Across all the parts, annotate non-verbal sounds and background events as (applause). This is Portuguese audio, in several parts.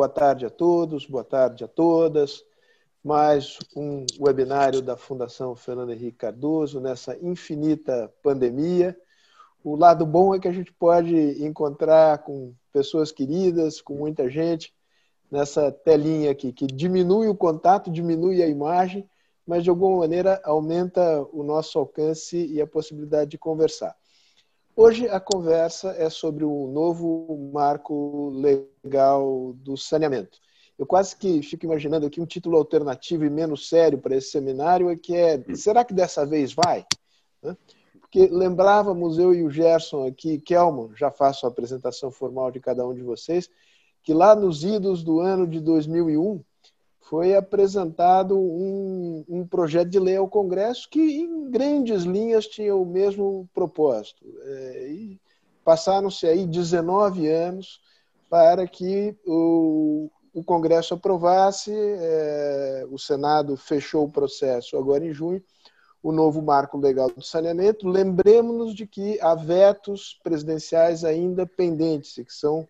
Boa tarde a todos, boa tarde a todas. Mais um webinário da Fundação Fernando Henrique Cardoso nessa infinita pandemia. O lado bom é que a gente pode encontrar com pessoas queridas, com muita gente, nessa telinha aqui, que diminui o contato, diminui a imagem, mas de alguma maneira aumenta o nosso alcance e a possibilidade de conversar. Hoje a conversa é sobre o novo marco legal do saneamento. Eu quase que fico imaginando aqui um título alternativo e menos sério para esse seminário, que é será que dessa vez vai? Porque lembrávamos eu e o Gerson aqui, Kelmo, já faço a apresentação formal de cada um de vocês, que lá nos idos do ano de 2001 foi apresentado um, um, projeto de lei ao Congresso que, em grandes linhas, tinha o mesmo propósito. É, passaram-se aí 19 anos para que o, o Congresso aprovasse, é, o Senado fechou o processo agora em junho, o novo marco legal do saneamento. Lembremos-nos de que há vetos presidenciais ainda pendentes, que são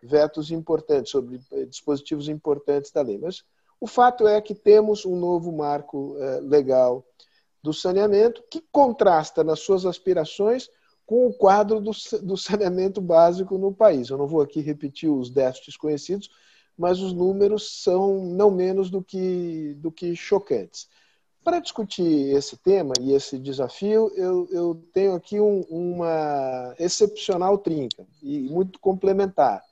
vetos importantes, sobre dispositivos importantes da lei. Mas o fato é que temos um novo marco eh, legal do saneamento que contrasta nas suas aspirações com o quadro do, saneamento básico no país. Eu não vou aqui repetir os déficits conhecidos, mas os números são não menos do que, do que chocantes. Para discutir esse tema e esse desafio, eu, eu tenho aqui um, uma excepcional trinca e muito complementar.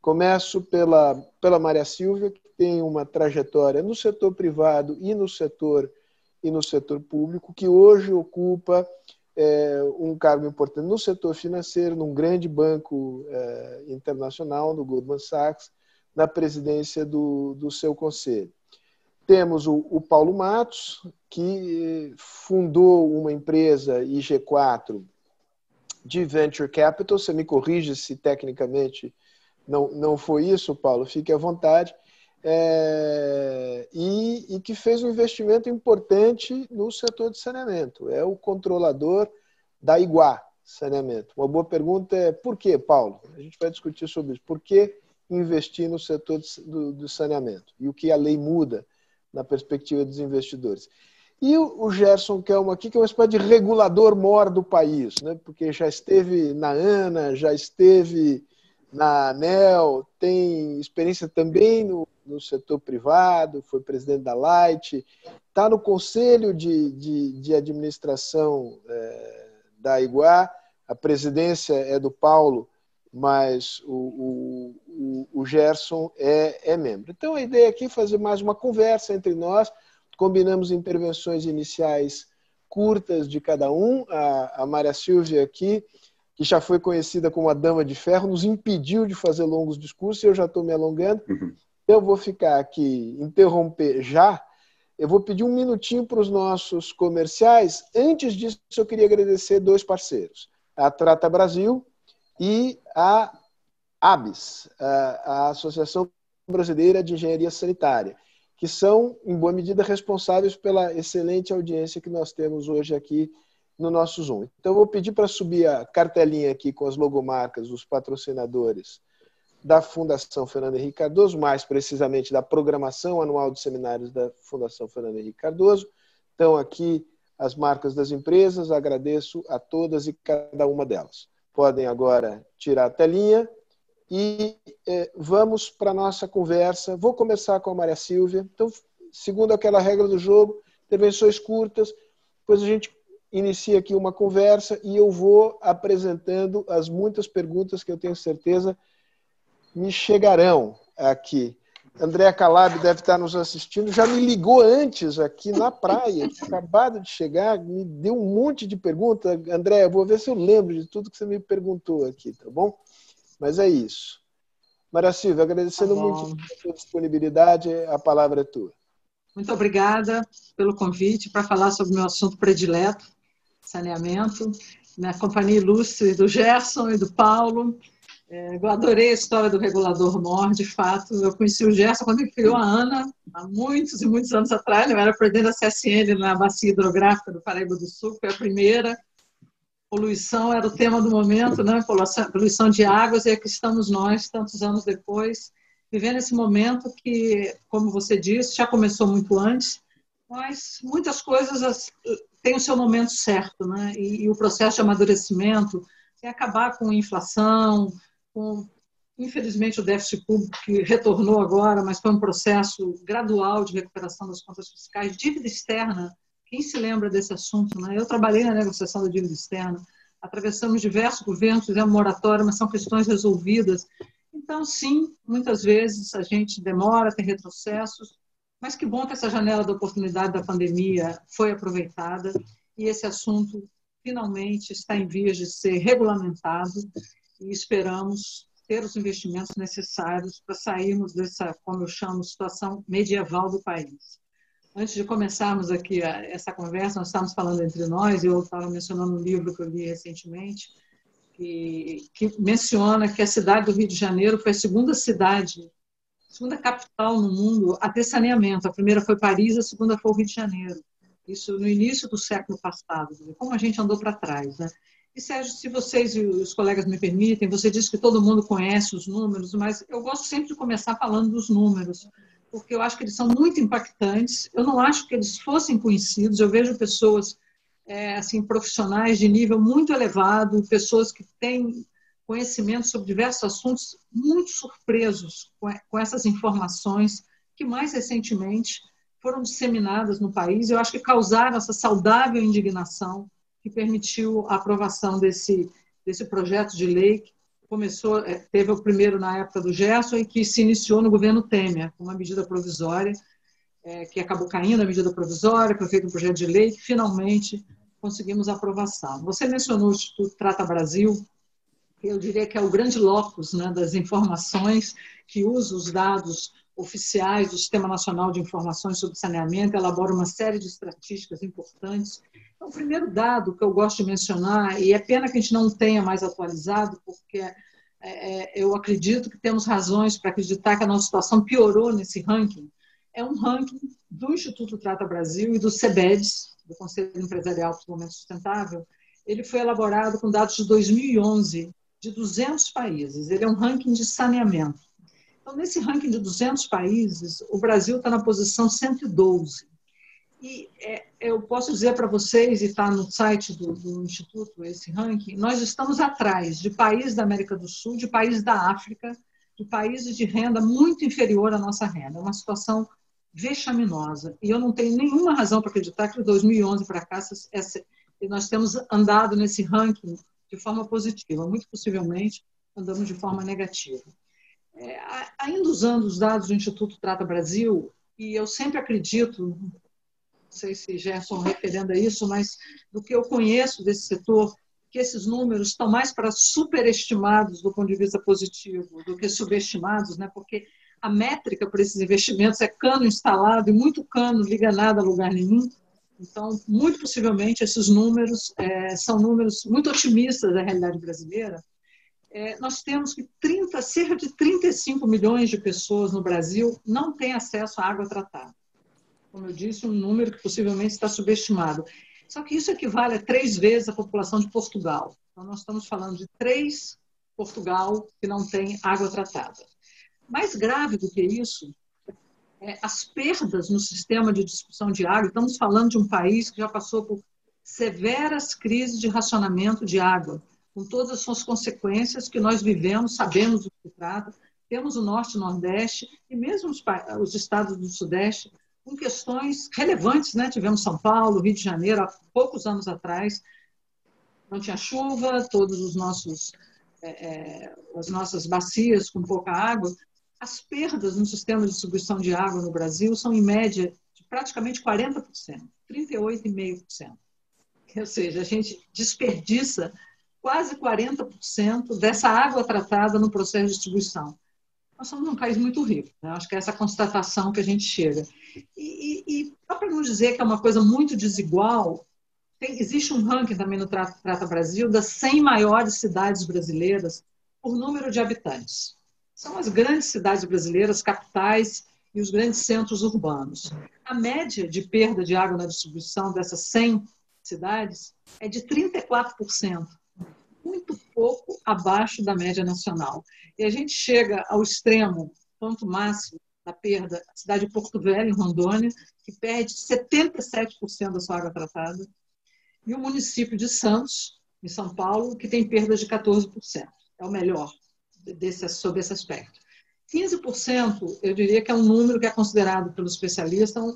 Começo pela, pela Maria Silvia, que tem uma trajetória no setor privado e no setor e no setor público, que hoje ocupa é, um cargo importante no setor financeiro, num grande banco é, internacional, no Goldman Sachs, na presidência do, do seu conselho. Temos o, o Paulo Matos, que fundou uma empresa IG4 de venture capital. Você me corrige se tecnicamente não, não foi isso, Paulo, fique à vontade. É, e, e, que fez um investimento importante no setor de saneamento. É o controlador da Iguá Saneamento. Uma boa pergunta é por que, Paulo? A gente vai discutir sobre isso. Por que investir no setor de, do, do, saneamento? E o que a lei muda na perspectiva dos investidores? E o, o Gerson Kelmo aqui, que é uma espécie de regulador mor do país, né? porque já esteve na ANA, já esteve na ANEL, tem experiência também no, no setor privado, foi presidente da Light, está no conselho de, de, de administração é, da Iguá, a presidência é do Paulo, mas o, o, o Gerson é, é membro. Então a ideia aqui é fazer mais uma conversa entre nós, combinamos intervenções iniciais curtas de cada um, a, a Maria Silvia aqui que já foi conhecida como a Dama de Ferro, nos impediu de fazer longos discursos, e eu já estou me alongando. Uhum. Eu vou ficar aqui, interromper já. Eu vou pedir um minutinho para os nossos comerciais. Antes disso, eu queria agradecer dois parceiros: a Trata Brasil e a ABS, a Associação Brasileira de Engenharia Sanitária, que são, em boa medida, responsáveis pela excelente audiência que nós temos hoje aqui no nosso Zoom. Então, eu vou pedir para subir a cartelinha aqui com as logomarcas dos patrocinadores da Fundação Fernando Henrique Cardoso, mais precisamente da programação anual de seminários da Fundação Fernando Henrique Cardoso. Estão aqui as marcas das empresas, agradeço a todas e cada uma delas. Podem agora tirar a telinha e eh, vamos para a nossa conversa. Vou começar com a Maria Silvia. Então, segundo aquela regra do jogo, intervenções curtas, depois a gente inicia aqui uma conversa e eu vou apresentando as muitas perguntas que eu tenho certeza me chegarão aqui. André Calab deve estar nos assistindo, já me ligou antes aqui na praia, acabado de chegar, me deu um monte de perguntas. André, eu vou ver se eu lembro de tudo que você me perguntou aqui, tá bom? Mas é isso. Maria Silvia, agradecendo tá muito a sua disponibilidade, a palavra é tua. Muito obrigada pelo convite para falar sobre o meu assunto predileto, saneamento, na companhia ilustre do Gerson e do Paulo. É, eu adorei a história do regulador MOR, de fato. Eu conheci o Gerson quando ele criou a ANA, há muitos e muitos anos atrás. Eu era presidente da CSN na bacia hidrográfica do Paraíba do Sul, foi a primeira. Poluição era o tema do momento, né? poluição de águas, e aqui estamos nós, tantos anos depois, vivendo esse momento que, como você disse, já começou muito antes, mas muitas coisas têm o seu momento certo, né? E, e o processo de amadurecimento é acabar com inflação, com infelizmente o déficit público que retornou agora, mas foi um processo gradual de recuperação das contas fiscais, dívida externa. Quem se lembra desse assunto? Né? Eu trabalhei na negociação da dívida externa, atravessamos diversos governos, fizemos moratória, mas são questões resolvidas. Então, sim, muitas vezes a gente demora, tem retrocessos, mas que bom que essa janela da oportunidade da pandemia foi aproveitada e esse assunto finalmente está em vias de ser regulamentado e esperamos ter os investimentos necessários para sairmos dessa, como eu chamo, situação medieval do país. Antes de começarmos aqui essa conversa, nós estávamos falando entre nós, eu estava mencionando um livro que eu li recentemente, que, que menciona que a cidade do Rio de Janeiro foi a segunda cidade segunda capital no mundo a ter saneamento. A primeira foi Paris, a segunda foi o Rio de Janeiro. Isso no início do século passado. Como a gente andou para trás, né? E Sérgio, se vocês e os colegas me permitem, você disse que todo mundo conhece os números, mas eu gosto sempre de começar falando dos números, porque eu acho que eles são muito impactantes. Eu não acho que eles fossem conhecidos. Eu vejo pessoas é, assim profissionais de nível muito elevado, pessoas que têm conhecimento sobre diversos assuntos, muito surpresos com essas informações que mais recentemente foram disseminadas no país. Eu acho que causaram essa saudável indignação que permitiu a aprovação desse, desse projeto de lei que começou, é, teve o primeiro na época do Gerson e que se iniciou no governo Temer, com uma medida provisória, é, que acabou caindo a medida provisória, foi feito um projeto de lei que finalmente conseguimos aprovação. Você mencionou o Instituto Trata Brasil, eu diria que é o grande locus né, das informações que usa os dados oficiais do Sistema Nacional de Informações sobre Saneamento, elabora uma série de estatísticas importantes. Então, o primeiro dado que eu gosto de mencionar, e é pena que a gente não tenha mais atualizado, porque é, é eu acredito que temos razões para acreditar que a nossa situação piorou nesse ranking, é um ranking do Instituto Trata Brasil e do CEBEDS, do Conselho Empresarial para o Desenvolvimento Sustentável, ele foi elaborado com dados de 2011 de 200 países. Ele é um ranking de saneamento. Então, nesse ranking de 200 países, o Brasil está na posição 112. E é, eu posso dizer para vocês, e está no site do, do, Instituto, esse ranking, nós estamos atrás de países da América do Sul, de países da África, de países de renda muito inferior à nossa renda. É uma situação vexaminosa. E eu não tenho nenhuma razão para acreditar que de 2011 para cá essa, nós temos andado nesse ranking de forma positiva. Muito possivelmente andamos de forma negativa. É, ainda usando os dados do Instituto Trata Brasil, e eu sempre acredito, não sei se Gerson referendo a isso, mas do que eu conheço desse setor, que esses números estão mais para superestimados do ponto de vista positivo do que subestimados, né? porque a métrica para esses investimentos é cano instalado e muito cano liga nada a lugar nenhum. Então, muito possivelmente, esses números é, são números muito otimistas da realidade brasileira. É, nós temos que 30, cerca de 35 milhões de pessoas no Brasil não têm acesso à água tratada. Como eu disse, um número que possivelmente está subestimado. Só que isso equivale a três vezes a população de Portugal. Então, nós estamos falando de três Portugal que não tem água tratada. Mais grave do que isso as perdas no sistema de de água. Estamos falando de um país que já passou por severas crises de racionamento de água, com todas as suas consequências que nós vivemos, sabemos do que trata. Temos o Norte e o Nordeste e mesmo os, os estados do Sudeste com questões relevantes, né? Tivemos São Paulo, Rio de Janeiro, há poucos anos atrás, não tinha chuva, todos os nossos é, é as nossas bacias com pouca água, as perdas no sistema de distribuição de água no Brasil são, em média, de praticamente 40%, 38,5%. Ou seja, a gente desperdiça quase 40% dessa água tratada no processo de distribuição. Nós somos um país muito rico, né? acho que é essa constatação que a gente chega. E, e, e só para não dizer que é uma coisa muito desigual, tem, existe um ranking também no Trata, Trata Brasil das 100 maiores cidades brasileiras por número de habitantes são as grandes cidades brasileiras, capitais e os grandes centros urbanos. A média de perda de água na distribuição dessas 100 cidades é de 34%, muito pouco abaixo da média nacional. E a gente chega ao extremo ponto máximo da perda, a cidade de Porto Velho, em Rondônia, que perde 77% da sua água tratada, e o município de Santos, em São Paulo, que tem perdas de 14%. É o melhor desse, sobre esse aspecto. 15%, eu diria que é um número que é considerado pelo especialista um,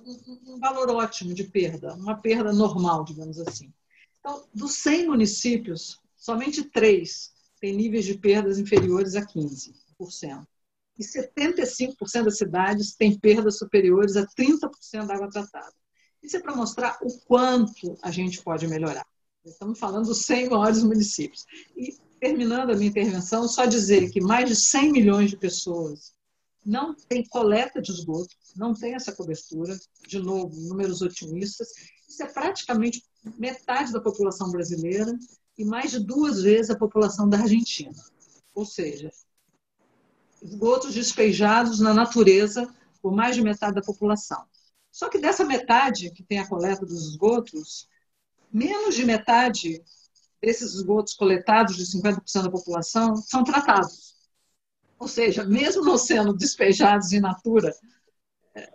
um, valor ótimo de perda, uma perda normal, digamos assim. Então, dos 100 municípios, somente três têm níveis de perdas inferiores a 15%. E 75% das cidades têm perdas superiores a 30% da água tratada. Isso é para mostrar o quanto a gente pode melhorar. Estamos falando dos 100 maiores municípios. E terminando a minha intervenção, só dizer que mais de 100 milhões de pessoas não têm coleta de esgoto, não tem essa cobertura, de novo, números otimistas. Isso é praticamente metade da população brasileira e mais de duas vezes a população da Argentina. Ou seja, esgotos despejados na natureza por mais de metade da população. Só que dessa metade que tem a coleta dos esgotos, menos de metade desses esgotos coletados de 50% da população são tratados. Ou seja, mesmo não sendo despejados in natura, é,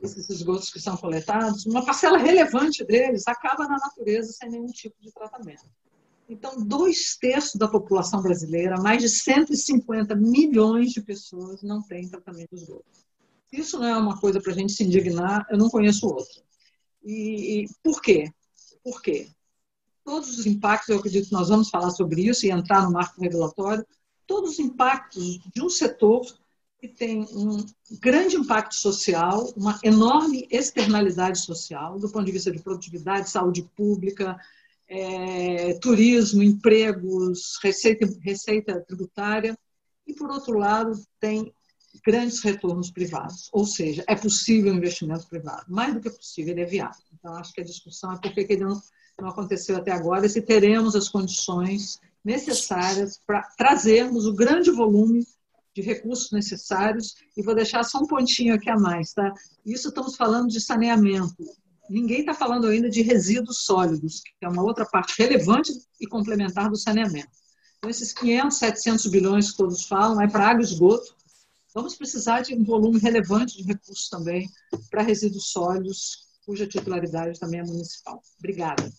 esses esgotos que são coletados, uma parcela relevante deles acaba na natureza sem nenhum tipo de tratamento. Então, dois terços da população brasileira, mais de 150 milhões de pessoas, não têm tratamento de esgoto. Isso não é uma coisa para a gente se indignar, eu não conheço outra. E, e por quê? Por quê? Todos os impactos, eu acredito que nós vamos falar sobre isso e entrar no marco regulatório, todos os impactos de um setor que tem um grande impacto social, uma enorme externalidade social, do ponto de vista de produtividade, saúde pública, é, turismo, empregos, receita, receita tributária, e, por outro lado, tem grandes retornos privados, ou seja, é possível investimento privado, mais do que possível, ele é viável. Então, acho que a discussão é por que ele não não aconteceu até agora, se teremos as condições necessárias para trazermos o grande volume de recursos necessários. E vou deixar só um pontinho aqui a mais, tá? Isso estamos falando de saneamento. Ninguém está falando ainda de resíduos sólidos, que é uma outra parte relevante e complementar do saneamento. Então, esses 500, 700 bilhões que todos falam é para água e esgoto. Vamos precisar de um volume relevante de recursos também para resíduos sólidos, cuja titularidade também é municipal. Obrigada.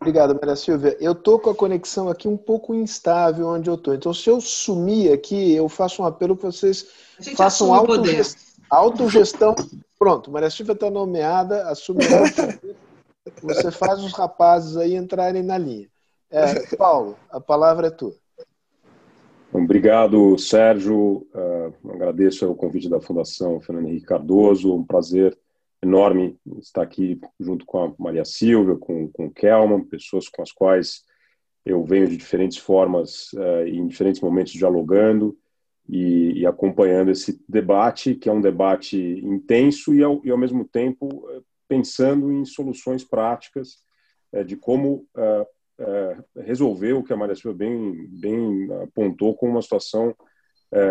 Obrigado, Maria Silvia. Eu estou com a conexão aqui um pouco instável onde eu estou. Então, se eu sumir aqui, eu faço um apelo para vocês façam autogestão. autogestão. Pronto, Maria Silvia está nomeada, assume Você faz os rapazes aí entrarem na linha. É, Paulo, a palavra é tua. Obrigado, Sérgio. Uh, agradeço o convite da Fundação Fernando Henrique Cardoso. Um prazer enorme estar aqui junto com a Maria Silvia, com, com o Kelman, pessoas com as quais eu venho de diferentes formas uh, em diferentes momentos dialogando e, e, acompanhando esse debate, que é um debate intenso e ao, e ao mesmo tempo uh, pensando em soluções práticas uh, de como resolver o que a Maria Silvia bem, bem apontou como uma situação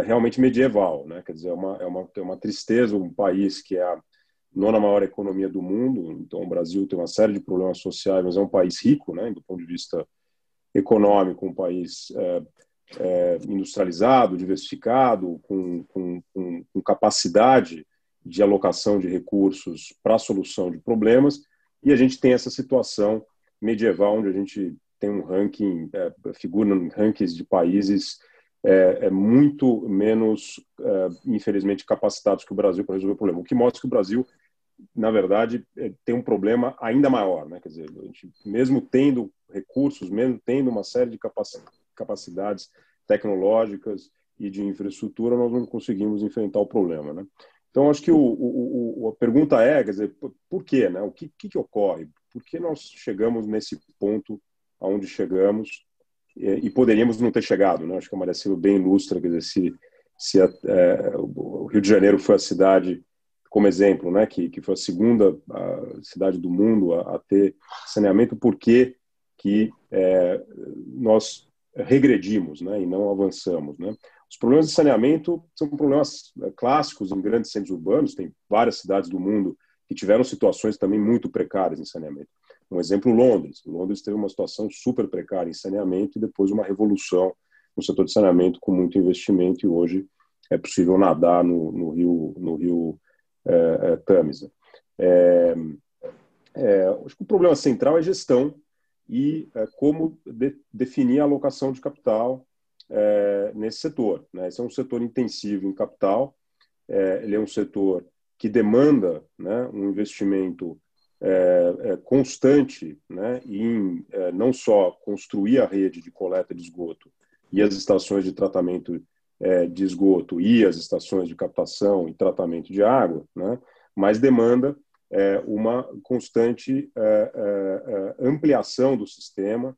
realmente medieval, né? Quer dizer, é uma, é uma, é uma tristeza um país que é a nona maior economia do mundo, então o Brasil tem uma série de problemas sociais, mas é um país rico, né, do ponto de vista econômico, um país é, é, industrializado, diversificado, com, com, com, com, capacidade de alocação de recursos para a solução de problemas, e a gente tem essa situação medieval, onde a gente tem um ranking, é, figura em rankings de países é, é muito menos, é, infelizmente, capacitados que o Brasil para resolver o problema. O que mostra que o Brasil na verdade, é, tem um problema ainda maior, né? Quer dizer, a gente, mesmo tendo recursos, mesmo tendo uma série de capacidades tecnológicas e de infraestrutura, nós não conseguimos enfrentar o problema, né? Então, acho que o, o, o, a pergunta é, quer dizer, por quê, né? O que, que, que ocorre? Por que nós chegamos nesse ponto aonde chegamos e, poderíamos não ter chegado, né? Acho que a Maria Silva bem ilustra, quer dizer, se, se a, é, o Rio de Janeiro foi a cidade como exemplo, né, que, que foi a segunda a cidade do mundo a, a ter saneamento, por que, que é, nós regredimos né, e não avançamos. Né? Os problemas de saneamento são problemas é, clássicos em grandes centros urbanos, tem várias cidades do mundo que tiveram situações também muito precárias em saneamento. Um exemplo, Londres. Londres teve uma situação super precária em saneamento e depois uma revolução no setor de saneamento com muito investimento e hoje é possível nadar no, no rio, no rio é, é, Tamisa. É, é, acho que o problema central é gestão e é, como de, definir a alocação de capital é, nesse setor. Né? Esse é um setor intensivo em capital, ele é um setor que demanda né, um investimento é, constante né, em não só construir a rede de coleta de esgoto e as estações de tratamento de esgoto e as estações de captação e tratamento de água, né, mas demanda é, uma constante é, é, ampliação do sistema,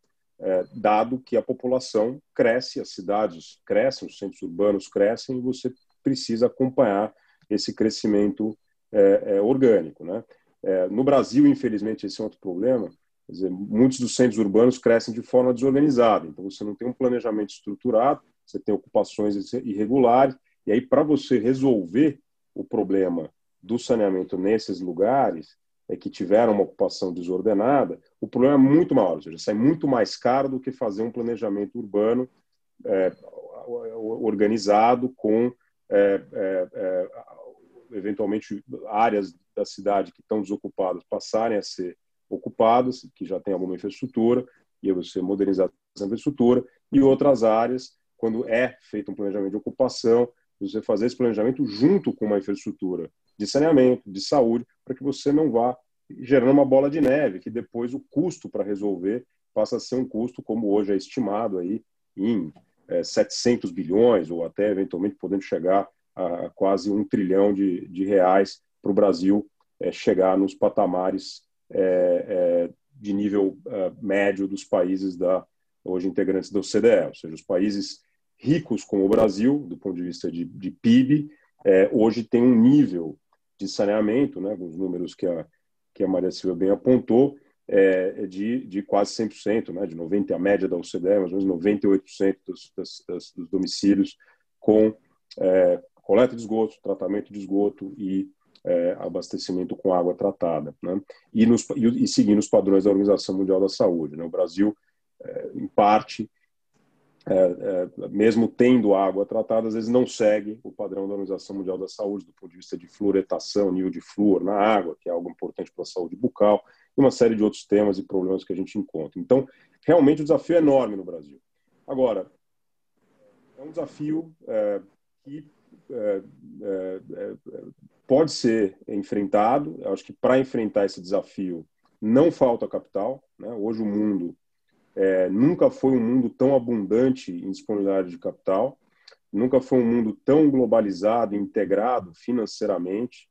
dado que a população cresce, as cidades crescem, os centros urbanos crescem, e você precisa acompanhar esse crescimento orgânico. Né? no Brasil, infelizmente, esse é outro problema. Dizer, muitos dos centros urbanos crescem de forma desorganizada, então você não tem um planejamento estruturado, você tem ocupações irregulares, e aí para você resolver o problema do saneamento nesses lugares é, que tiveram uma ocupação desordenada, o problema é muito maior, ou seja, sai muito mais caro do que fazer um planejamento urbano é, organizado com é, é, é eventualmente áreas da cidade que estão desocupadas passarem a ser ocupadas, que já tem alguma infraestrutura, e você modernizar essa infraestrutura, e outras áreas, quando é feito um planejamento de ocupação, você fazer esse planejamento junto com uma infraestrutura de saneamento, de saúde, para que você não vá gerando uma bola de neve, que depois o custo para resolver passa a ser um custo, como hoje é estimado aí, em é, 700 bilhões, ou até eventualmente podendo chegar a quase um trilhão de, de reais para o Brasil é, chegar nos patamares é, é de nível é, médio dos países da hoje integrantes da OCDE, ou seja, os países ricos como o Brasil, do ponto de vista de, de PIB, é, hoje tem um nível de saneamento, né, os números que a, que a Maria Silva bem apontou, é, de, de quase 100%, né, de 90%, a média da OCDE, mais ou menos 98% dos, das, das, dos domicílios com é, coleta de esgoto, tratamento de esgoto e é, abastecimento com água tratada, né? e, nos, e, e seguindo os padrões da Organização Mundial da Saúde. Né? O Brasil, é, em parte, é, é, mesmo tendo água tratada, às vezes não segue o padrão da Organização Mundial da Saúde do ponto de vista de fluoretação, nível de flúor na água, que é algo importante para a saúde bucal, e uma série de outros temas e problemas que a gente encontra. Então, realmente o desafio é enorme no Brasil. Agora, é um desafio é, que pode ser enfrentado. Eu acho que para enfrentar esse desafio não falta capital. Né? Hoje o mundo é, nunca foi um mundo tão abundante em disponibilidade de capital, nunca foi um mundo tão globalizado, integrado financeiramente.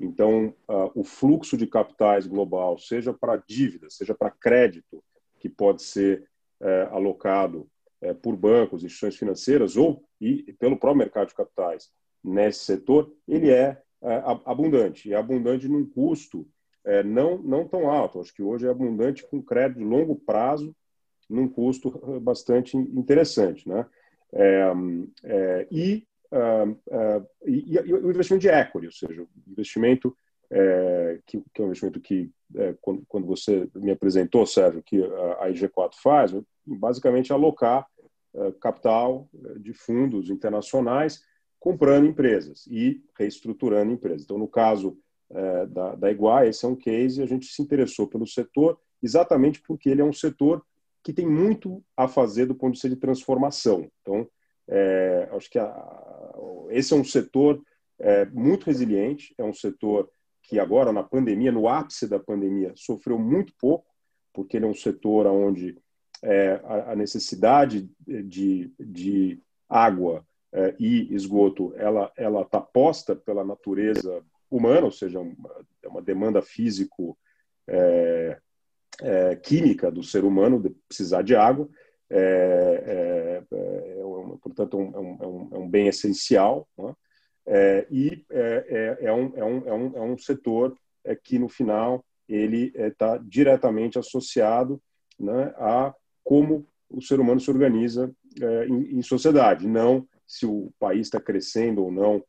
Então, uh, o fluxo de capitais global, seja para dívida, seja para crédito, que pode ser uh, alocado uh, por bancos, instituições financeiras ou e, pelo próprio mercado de capitais nesse setor, ele é, é abundante. E é abundante num custo não, não tão alto. Acho que hoje é abundante com crédito de longo prazo num custo bastante interessante. Né? É, é, e, uh, uh, e, e, o investimento de equity, ou seja, o investimento é, que, que, é um investimento que, é, quando, quando, você me apresentou, Sérgio, que a, a IG4 faz, basicamente alocar é, capital é, de fundos internacionais comprando empresas e reestruturando empresas. Então, no caso é, da, da esse é um case, a gente se interessou pelo setor exatamente porque ele é um setor que tem muito a fazer do ponto de vista de transformação. Então, é, acho que a, esse é um setor é, muito resiliente, é um setor que agora, na pandemia, no ápice da pandemia, sofreu muito pouco, porque ele é um setor onde é, a, a, necessidade de, de água é, e esgoto ela ela está posta pela natureza humana, ou seja, é uma demanda físico é, é, química do ser humano de precisar de água. É, é, portanto, um, um, é um, bem essencial. Né? e é, um, é, um, é, um, é um setor que, no final, ele está diretamente associado né, a como o ser humano se organiza em, em, sociedade, não se o país está crescendo ou não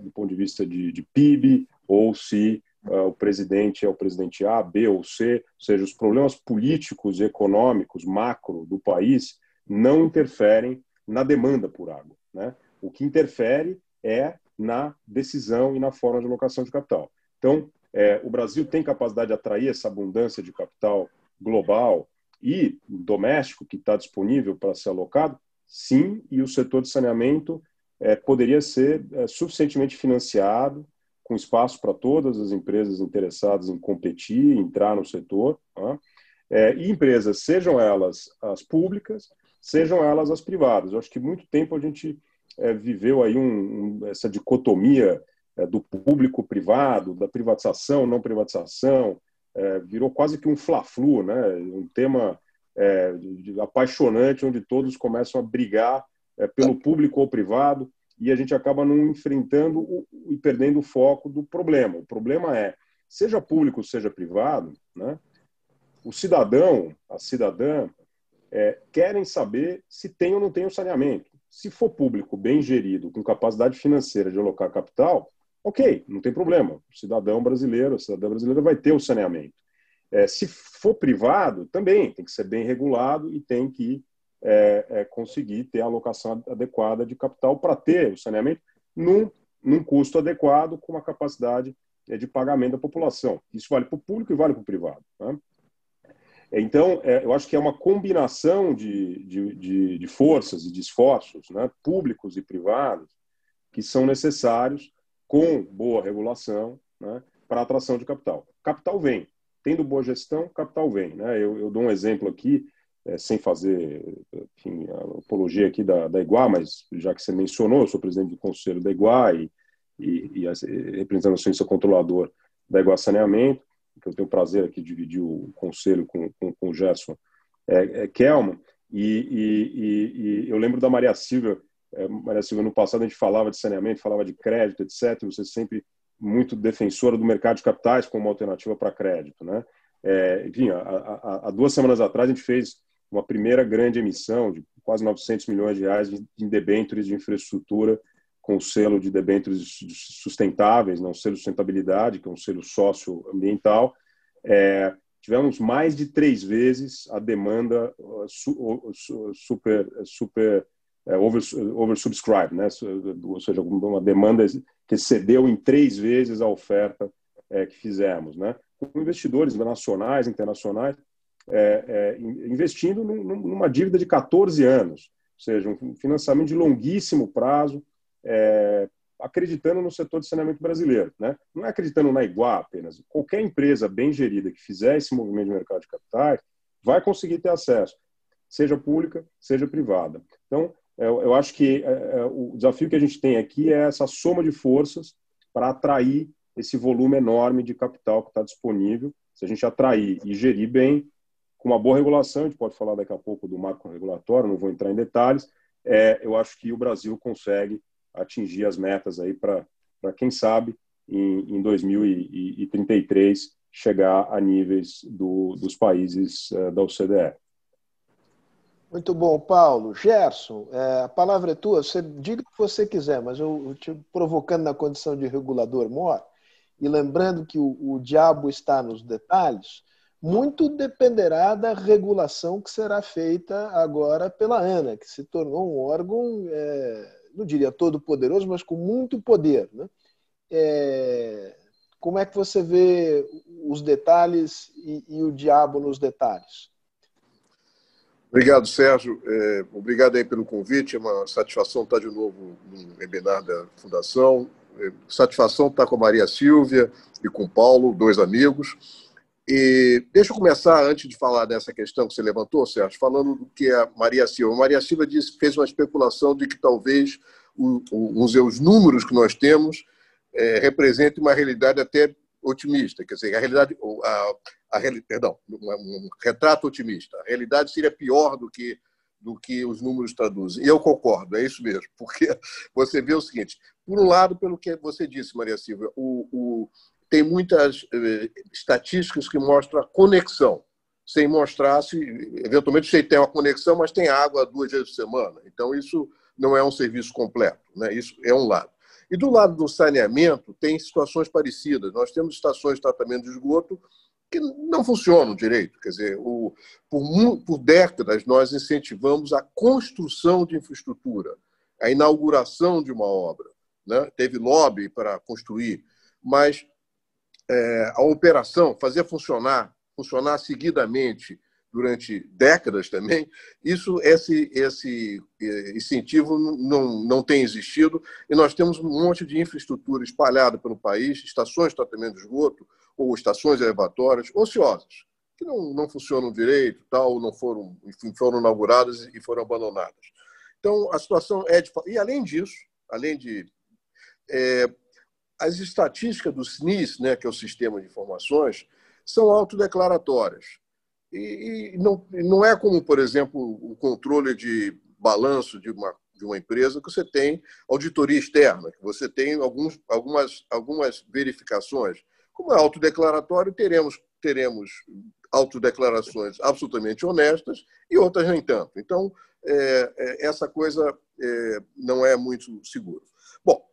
do ponto de vista de, de PIB, ou se uh, o presidente é o presidente A, B ou C, ou seja, os problemas políticos e econômicos macro do país não interferem na demanda por água. Né? O que interfere é na decisão e na forma de alocação de capital. Então, é, o Brasil tem capacidade de atrair essa abundância de capital global e doméstico que está disponível para ser alocado? Sim, e o setor de saneamento é, poderia ser é, suficientemente financiado, com espaço para todas as empresas interessadas em competir, entrar no setor, tá? é, e empresas, sejam elas as públicas, sejam elas as privadas. Eu acho que muito tempo a gente é, viveu aí um, um, essa dicotomia é, do público-privado, da privatização, não privatização, é, virou quase que um fla-flu, né? um tema é, apaixonante, onde todos começam a brigar é, pelo público ou privado, e a gente acaba não enfrentando o, e perdendo o foco do problema. O problema é, seja público, seja privado, né? o cidadão, a cidadã, é, querem saber se tem ou não tem o saneamento. Se for público, bem gerido, com capacidade financeira de alocar capital, ok, não tem problema. O cidadão brasileiro, a cidadã brasileira vai ter o saneamento. É, se for privado, também tem que ser bem regulado e tem que é, é, conseguir ter a alocação adequada de capital para ter o saneamento num, num custo adequado com uma capacidade é, de pagamento da população. Isso vale para o público e vale para o privado. Né? Então, é, eu acho que é uma combinação de, de, de, de forças e de esforços, né, públicos e privados, que são necessários com boa regulação né, para atração de capital. Capital vem. Tendo boa gestão, capital vem. Né? Eu, eu dou um exemplo aqui, é, sem fazer enfim, a apologia aqui da, da Iguá, mas já que você mencionou, eu sou presidente do conselho da Iguá e, e, e representando a ciência controlador da Iguá Saneamento que eu tenho o prazer aqui de dividir o conselho com, com, com o Gerson é, é Kelman, e, e, e, eu lembro da Maria Silva, é, Maria Silva, no passado a gente falava de saneamento, falava de crédito, etc. Você sempre muito defensora do mercado de capitais como uma alternativa para crédito, né? É, enfim, há, duas semanas atrás a gente fez uma primeira grande emissão de quase 900 milhões de reais de debêntures de infraestrutura com o selo de debêntures sustentáveis, não selo de sustentabilidade, que é um selo socioambiental, é, tivemos mais de três vezes a demanda uh, super, super é, over, oversubscribed, né? ou seja, uma demanda que excedeu em três vezes a oferta é, que fizemos, né? com investidores nacionais, internacionais, é, é, investindo numa dívida de 14 anos, ou seja, um financiamento de longuíssimo prazo, é, acreditando no setor de saneamento brasileiro. Né? Não é acreditando na Iguá apenas. Qualquer empresa bem gerida que fizer esse movimento de mercado de capitais vai conseguir ter acesso, seja pública, seja privada. Então, eu, eu acho que é, é, o desafio que a gente tem aqui é essa soma de forças para atrair esse volume enorme de capital que está disponível. Se a gente atrair e gerir bem, com uma boa regulação, a gente pode falar daqui a pouco do marco regulatório, não vou entrar em detalhes, é, eu acho que o Brasil consegue atingir as metas aí para, quem sabe, em, em 2033 chegar a níveis do, dos países uh, da OCDE. Muito bom, Paulo. Gerson, é, a palavra é tua. Você diga o que você quiser, mas eu, te provocando na condição de regulador mor e lembrando que o, o diabo está nos detalhes, muito dependerá da regulação que será feita agora pela ANA, que se tornou um órgão é, não diria todo poderoso, mas com muito poder. Né? É, como é que você vê os detalhes e, e o diabo nos detalhes? Obrigado, Sérgio. É, obrigado aí pelo convite. É uma satisfação estar de novo no webinar da Fundação. É, satisfação estar com a Maria Silvia e com o Paulo, dois amigos. E deixa eu começar, antes de falar dessa questão que você levantou, Sérgio, falando do que a Maria Silva. A Maria Silva disse, fez uma especulação de que talvez o, o, os números que nós temos é, representem uma realidade até otimista, quer dizer, a realidade, a, a, perdão, um retrato otimista. A realidade seria pior do que do que os números traduzem. E eu concordo, é isso mesmo, (laughs) porque você vê o seguinte: por um lado, pelo que você disse, Maria Silvia, o, o tem muitas eh, estatísticas que mostram a conexão, sem mostrar se, eventualmente, você tem uma conexão, mas tem água duas vezes por semana. Então, isso não é um serviço completo. Né? Isso é um lado. E do lado do saneamento, tem situações parecidas. Nós temos estações de tratamento de esgoto que não funcionam direito. Quer dizer, o, por, por décadas, nós incentivamos a construção de infraestrutura, a inauguração de uma obra né? teve lobby para construir, mas é, a operação, fazer funcionar, funcionar seguidamente durante décadas também, isso esse, esse incentivo não, não tem existido e nós temos um monte de infraestrutura espalhada pelo país, estações de tratamento de esgoto ou estações elevatórias ociosas, que não, não funcionam direito, tal, não foram, enfim, foram inauguradas e foram abandonadas. Então, a situação é de... E, além disso, além de... É, as estatísticas do SNIS, né, que é o Sistema de Informações, são autodeclaratórias. E, e não, não é como, por exemplo, o controle de balanço de uma, de uma empresa, que você tem auditoria externa, que você tem alguns, algumas, algumas verificações. Como é autodeclaratório, teremos, teremos autodeclarações absolutamente honestas e outras nem tanto. Então, é, é, essa coisa é, não é muito segura. Bom,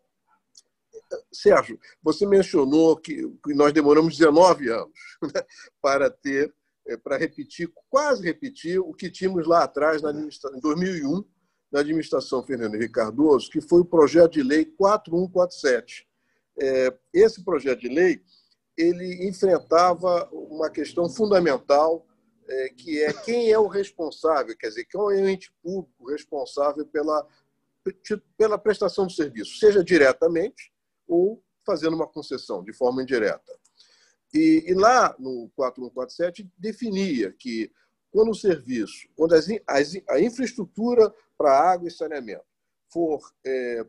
Sérgio, você mencionou que, nós demoramos 19 anos né, para ter é, para repetir, quase repetir o que tínhamos lá atrás, na em 2001, na administração Fernando Henrique Cardoso, que foi o projeto de lei 4147. É, esse projeto de lei ele enfrentava uma questão fundamental, é, que é quem é o responsável, quer dizer, quem é o ente público responsável pela, pela prestação do serviço, seja diretamente ou fazendo uma concessão de forma indireta. E, e lá no 4147 definia que quando o serviço, quando as, as, a infraestrutura para água e saneamento for é,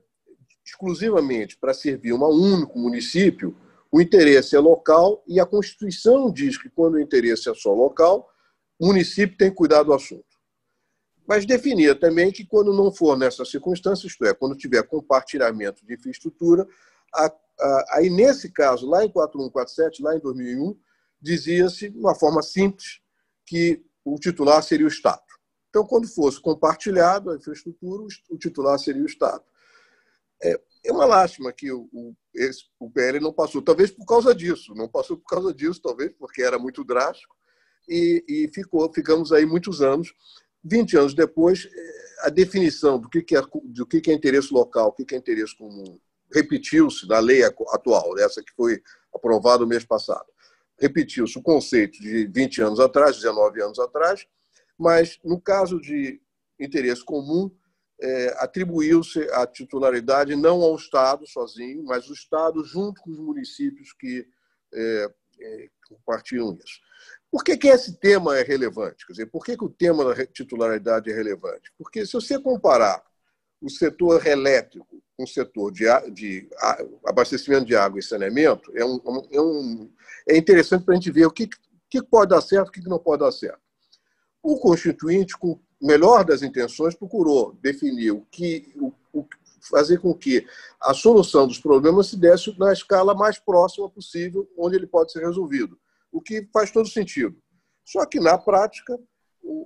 exclusivamente para servir um único município, o interesse é local e a Constituição diz que quando o interesse é só local, o município tem que cuidar do assunto. Mas definia também que quando não for nessa circunstância, isto é, quando tiver compartilhamento de infraestrutura, a Aí, nesse caso, lá em 4147, lá em 2001, dizia-se, de uma forma simples, que o titular seria o Estado. Então, quando fosse compartilhado a infraestrutura, o titular seria o Estado. É, é uma lástima que o, o, esse, o PL não passou, talvez por causa disso, não passou por causa disso, talvez porque era muito drástico, e, e ficou, ficamos aí muitos anos. 20 anos depois, é, a definição do que, que, é, do que, que é interesse local, o que, que é interesse comum, repetiu-se na lei atual, essa que foi aprovada no mês passado. Repetiu-se o conceito de 20 anos atrás, 19 anos atrás, mas no caso de interesse comum, é, atribuiu-se a titularidade não ao Estado sozinho, mas o Estado junto com os municípios que é, é, compartilham isso. Por que, que esse tema é relevante? Quer dizer, por que, que o tema da titularidade é relevante? Porque se você comparar o setor elétrico um setor de, de abastecimento de água e saneamento, é, um, é, um, é interessante para a gente ver o que, que pode dar certo e o que não pode dar certo. O Constituinte, com o melhor das intenções, procurou definir o que, o, o, fazer com que a solução dos problemas se desse na escala mais próxima possível, onde ele pode ser resolvido, o que faz todo sentido. Só que, na prática,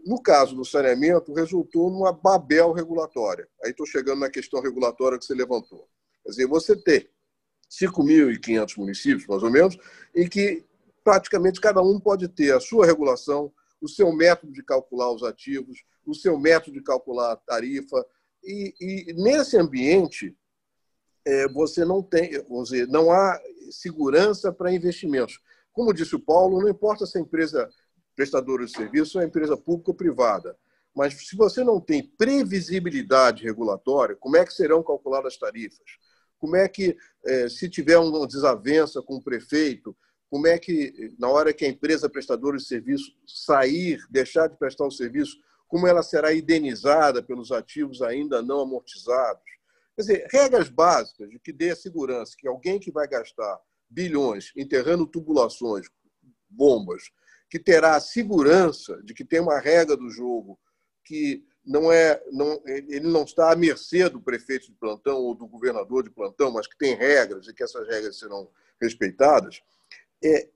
no caso do saneamento, resultou numa babel regulatória. Aí estou chegando na questão regulatória que você levantou. Quer dizer, você tem 5.500 municípios, mais ou menos, em que praticamente cada um pode ter a sua regulação, o seu método de calcular os ativos, o seu método de calcular a tarifa. E, e nesse ambiente, é, você não tem, dizer, não há segurança para investimentos. Como disse o Paulo, não importa se a empresa prestadora de serviço é uma empresa pública ou privada. Mas se você não tem previsibilidade regulatória, como é que serão calculadas as tarifas? Como é que, eh, se tiver uma desavença com o prefeito, como é que, na hora que a empresa prestadora de serviço sair, deixar de prestar o serviço, como ela será indenizada pelos ativos ainda não amortizados? Quer dizer, regras básicas de que dê a segurança que alguém que vai gastar bilhões enterrando tubulações, bombas, que terá a segurança de que tem uma regra do jogo que não é, não, ele não está à mercê do prefeito de plantão ou do governador de plantão, mas que tem regras e que essas regras serão respeitadas. É,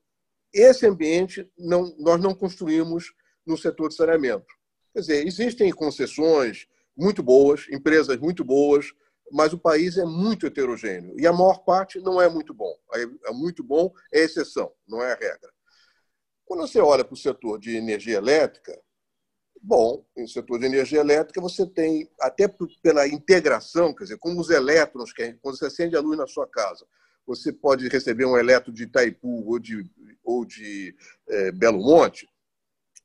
esse ambiente não, nós não construímos no setor de saneamento. Quer dizer, existem concessões muito boas, empresas muito boas, mas o país é muito heterogêneo e a maior parte não é muito bom. É muito bom é exceção, não é a regra. Quando você olha para o setor de energia elétrica, Bom, no setor de energia elétrica você tem, até pela integração, quer dizer, como os elétrons, quando você acende a luz na sua casa, você pode receber um elétron de Itaipu ou de, ou de é, Belo Monte,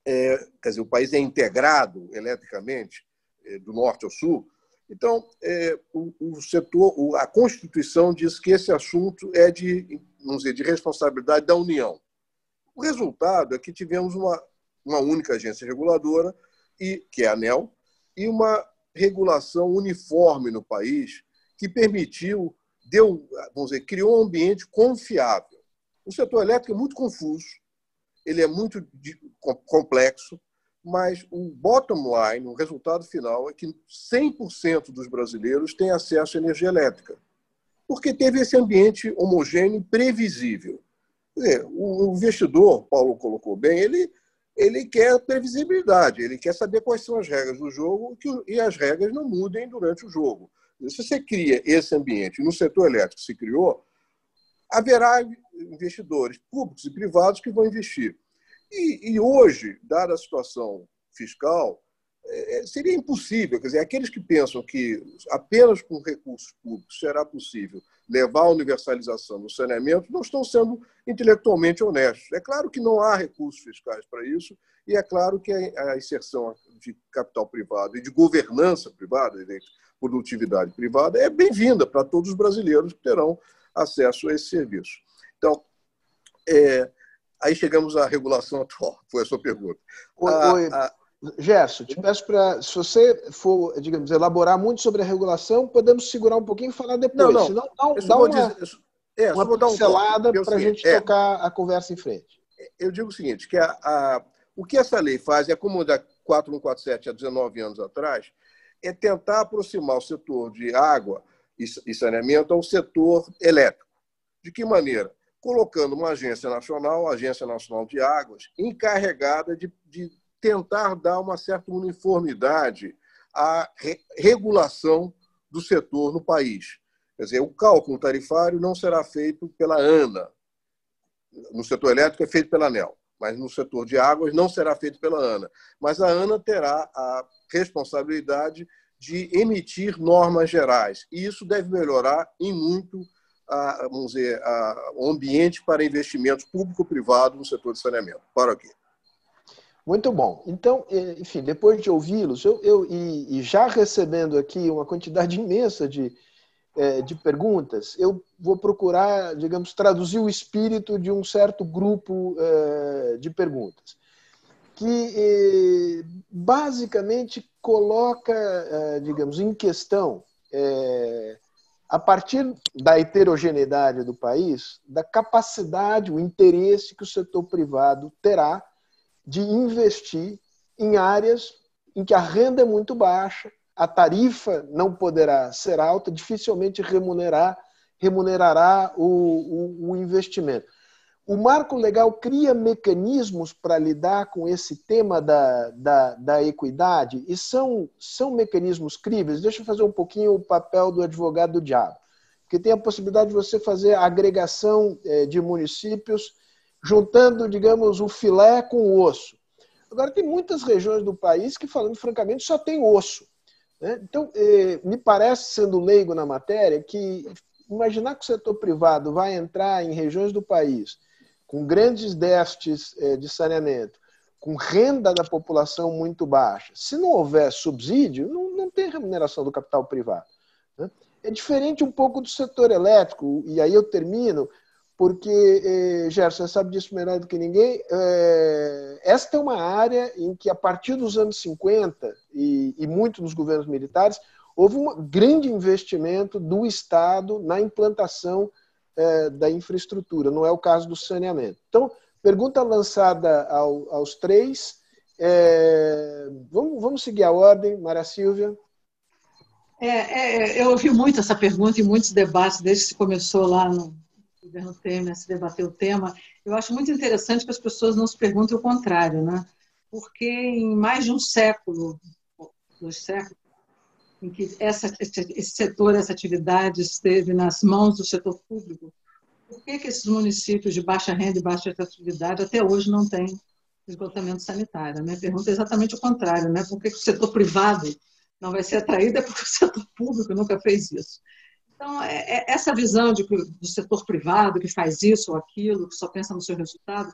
é, quer dizer, o país é integrado eletricamente, é, do norte ao sul. Então, é, o, o, setor, a Constituição diz que esse assunto é de, vamos dizer, de responsabilidade da União. O resultado é que tivemos uma, uma única agência reguladora, e que é a ANEL, e uma regulação uniforme no país que permitiu, deu, vamos dizer, criou um ambiente confiável. O setor elétrico é muito confuso, ele é muito complexo, mas o bottom line, o resultado final, é que 100% dos brasileiros têm acesso à energia elétrica, porque teve esse ambiente homogêneo e previsível. Dizer, o investidor, Paulo colocou bem, ele, ele quer previsibilidade, ele quer saber quais são as regras do jogo e as regras não mudem durante o jogo. Se você cria esse ambiente, no setor elétrico se criou, haverá investidores públicos e privados que vão investir. E, e hoje, dada a situação fiscal, é, é, seria impossível. Quer dizer, aqueles que pensam que apenas com recursos públicos será possível levar a universalização do saneamento não estão sendo intelectualmente honestos. É claro que não há recursos fiscais para isso, e é claro que a inserção de capital privado e de governança privada, de produtividade privada, é bem-vinda para todos os brasileiros que terão acesso a esse serviço. Então, é, aí chegamos à regulação atual, (laughs) foi a sua pergunta. Oi, a, oi. A... Gerson, te peço para, se você for, digamos, elaborar muito sobre a regulação, podemos segurar um pouquinho e falar depois. Não, não. Senão, dá, dá uma, dizer, é, uma pincelada um para a gente é, tocar a conversa em frente. Eu digo o seguinte, que a, a, o que essa lei faz é como da 4147 há 19 anos atrás, é tentar aproximar o setor de água e saneamento ao setor elétrico. De que maneira? Colocando uma agência nacional, a Agência Nacional de Águas, encarregada de, de tentar dar uma certa uniformidade à re regulação do setor no país. Quer dizer, o cálculo tarifário não será feito pela ANA. No setor elétrico é feito pela ANEL, mas no setor de águas não será feito pela ANA. Mas a ANA terá a responsabilidade de emitir normas gerais. E isso deve melhorar em muito a, vamos dizer, a, o ambiente para investimentos público-privado no setor de saneamento. Para aqui. Muito bom. Então, enfim, depois de ouvi-los, eu, eu e, e, já recebendo aqui uma quantidade imensa de, é, de perguntas, eu vou procurar, digamos, traduzir o espírito de um certo grupo é, de perguntas que eh, basicamente coloca, eh, digamos, em questão, eh, a partir da heterogeneidade do país, da capacidade, o interesse que o setor privado terá de investir em áreas em que a renda é muito baixa, a tarifa não poderá ser alta, dificilmente remunerar, remunerará o, o, o investimento. O marco legal cria mecanismos para lidar com esse tema da, da, da, equidade e são, são mecanismos críveis. Deixa eu fazer um pouquinho o papel do advogado do diabo, que tem a possibilidade de você fazer agregação é, de municípios, juntando, digamos, o filé com o osso. Agora, tem muitas regiões do país que, falando francamente, só tem osso. Né? Então, é, me parece, sendo leigo na matéria, que imaginar que o setor privado vai entrar em regiões do país com grandes déficits eh, de saneamento, com renda da população muito baixa, se não houver subsídio, não, não tem remuneração do capital privado. Né? É diferente um pouco do setor elétrico, e aí eu termino, porque, eh, Gerson, você sabe disso melhor do que ninguém, eh, esta é uma área em que, a partir dos anos 50, e, e muito nos governos militares, houve um grande investimento do Estado na implantação é, da infraestrutura, não é o caso do saneamento. Então, pergunta lançada ao, aos três. É, vamos, vamos seguir a ordem, Maria Silvia. É, é, eu ouvi muito essa pergunta em muitos debates, desde que se começou lá no governo Temer se debater o tema. Eu acho muito interessante que as pessoas não se perguntem o contrário, né? Porque em mais de um século, dois séculos, em que essa, esse setor, essa atividade esteve nas mãos do setor público, por que, que esses municípios de baixa renda e baixa atividade até hoje não têm esgotamento sanitário. A minha pergunta é exatamente o contrário, né? Por que o setor privado não vai ser atraído? É porque o setor público nunca fez isso. Então, é, é essa visão de, do setor privado que faz isso ou aquilo, que só pensa no seu resultado,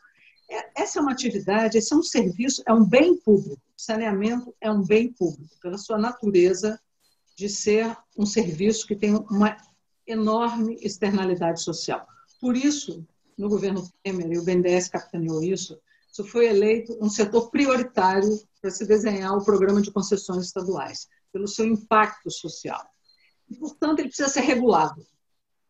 é, essa é uma atividade, esse é um serviço, é um bem público. Saneamento é um bem público, pela sua natureza de ser um serviço que tem uma enorme externalidade social. Por isso, no governo Temer, e o BNDES capitaneou isso, isso foi eleito um setor prioritário para se desenhar o programa de concessões estaduais, pelo seu impacto social. E, portanto, ele precisa ser regulado.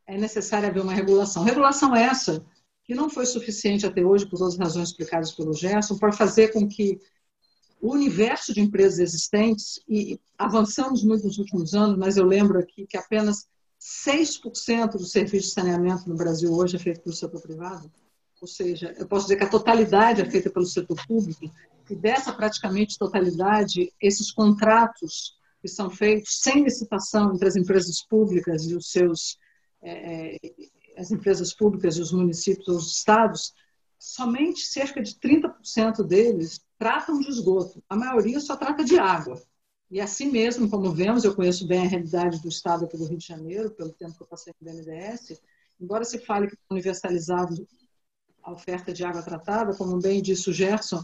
É necessário haver uma regulação. Regulação essa que não foi suficiente até hoje, por todas as razões explicadas pelo Gerson, para fazer com que o universo de empresas existentes, e avançamos muito nos últimos anos, mas eu lembro aqui que apenas 6% do serviço de saneamento no Brasil hoje é feito pelo setor privado, ou seja, eu posso dizer que a totalidade é feita pelo setor público, e dessa praticamente totalidade, esses contratos que são feitos sem licitação entre as empresas públicas e os seus é, as empresas públicas e os municípios ou os estados, somente cerca de 30% deles tratam de esgoto. A maioria só trata de água. E assim mesmo, como vemos, eu conheço bem a realidade do estado aqui do Rio de Janeiro, pelo tempo que eu passei no BNDES, embora se fale que é universalizado a oferta de água tratada, como bem disse o Gerson,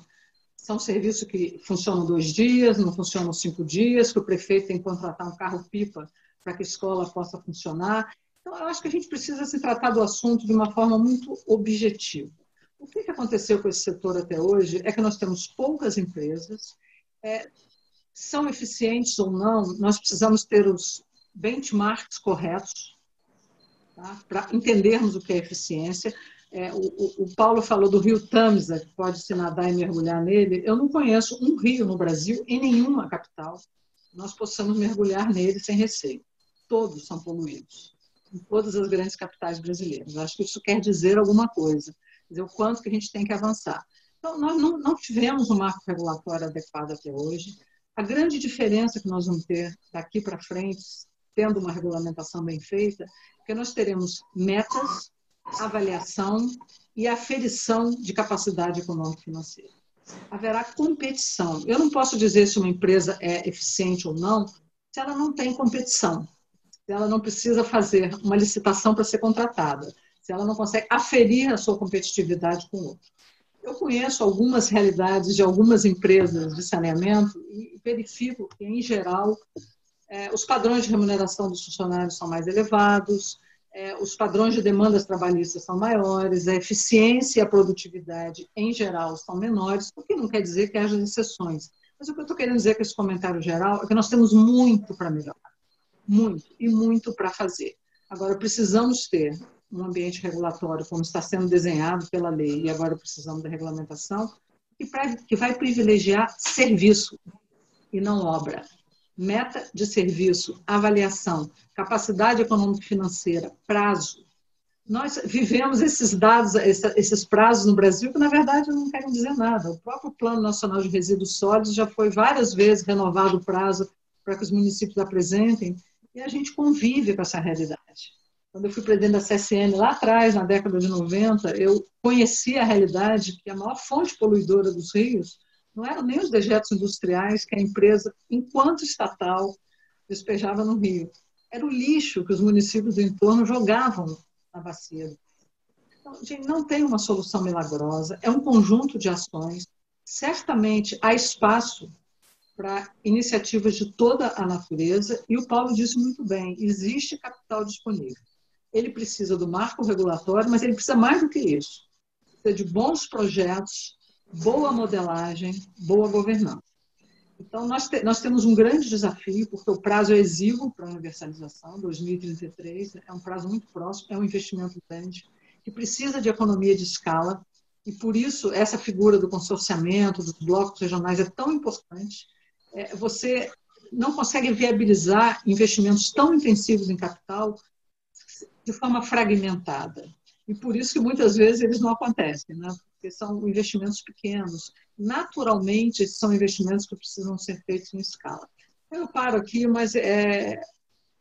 são serviços que funcionam dois dias, não funcionam cinco dias, que o prefeito tem que contratar um carro-pipa para que a escola possa funcionar. Então, eu acho que a gente precisa se tratar do assunto de uma forma muito objetiva. O que, aconteceu com esse setor até hoje é que nós temos poucas empresas, é, são eficientes ou não, nós precisamos ter os benchmarks corretos tá? para entendermos o que é eficiência. É, o, o, Paulo falou do rio Tamisa, que pode se nadar e mergulhar nele. Eu não conheço um rio no Brasil, em nenhuma capital, nós possamos mergulhar nele sem receio. Todos são poluídos em todas as grandes capitais brasileiras. acho que isso quer dizer alguma coisa, dizer o quanto que a gente tem que avançar. Então, nós não, não tivemos um marco regulatório adequado até hoje. A grande diferença que nós vamos ter daqui para frente, tendo uma regulamentação bem feita, é que nós teremos metas, avaliação e aferição de capacidade econômica financeira. Haverá competição. Eu não posso dizer se uma empresa é eficiente ou não se ela não tem competição se ela não precisa fazer uma licitação para ser contratada, se ela não consegue aferir a sua competitividade com o outro. Eu conheço algumas realidades de algumas empresas de saneamento e verifico que, em geral, é, os padrões de remuneração dos funcionários são mais elevados, é, os padrões de demandas trabalhistas são maiores, a eficiência e a produtividade, em geral, são menores, o que não quer dizer que haja exceções. Mas o que eu estou querendo dizer com esse comentário geral é que nós temos muito para melhorar muito e muito para fazer. Agora, precisamos ter um ambiente regulatório, como está sendo desenhado pela lei, e agora precisamos da regulamentação, que vai privilegiar serviço e não obra. Meta de serviço, avaliação, capacidade econômica financeira, prazo. Nós vivemos esses dados, esses prazos no Brasil, que na verdade não querem dizer nada. O próprio Plano Nacional de Resíduos Sólidos já foi várias vezes renovado o prazo para que os municípios apresentem e a gente convive com essa realidade. Quando eu fui presidente da CSN lá atrás, na década de 90, eu conheci a realidade que a maior fonte poluidora dos rios não eram nem os dejetos industriais que a empresa, enquanto estatal, despejava no rio. Era o lixo que os municípios do entorno jogavam na bacia. Então, gente, não tem uma solução milagrosa, é um conjunto de ações. Certamente há espaço para iniciativas de toda a natureza, e o Paulo disse muito bem: existe capital disponível. Ele precisa do marco regulatório, mas ele precisa mais do que isso. Precisa de bons projetos, boa modelagem, boa governança. Então, nós, te, nós temos um grande desafio, porque o prazo é exíguo para a universalização, 2033, é um prazo muito próximo, é um investimento grande, que precisa de economia de escala, e por isso essa figura do consorciamento, dos blocos regionais é tão importante, é, você não consegue viabilizar investimentos tão intensivos em capital de forma fragmentada. E por isso que muitas vezes eles não acontecem, né? Porque são investimentos pequenos. Naturalmente, são investimentos que precisam ser feitos em escala. Eu paro aqui, mas é,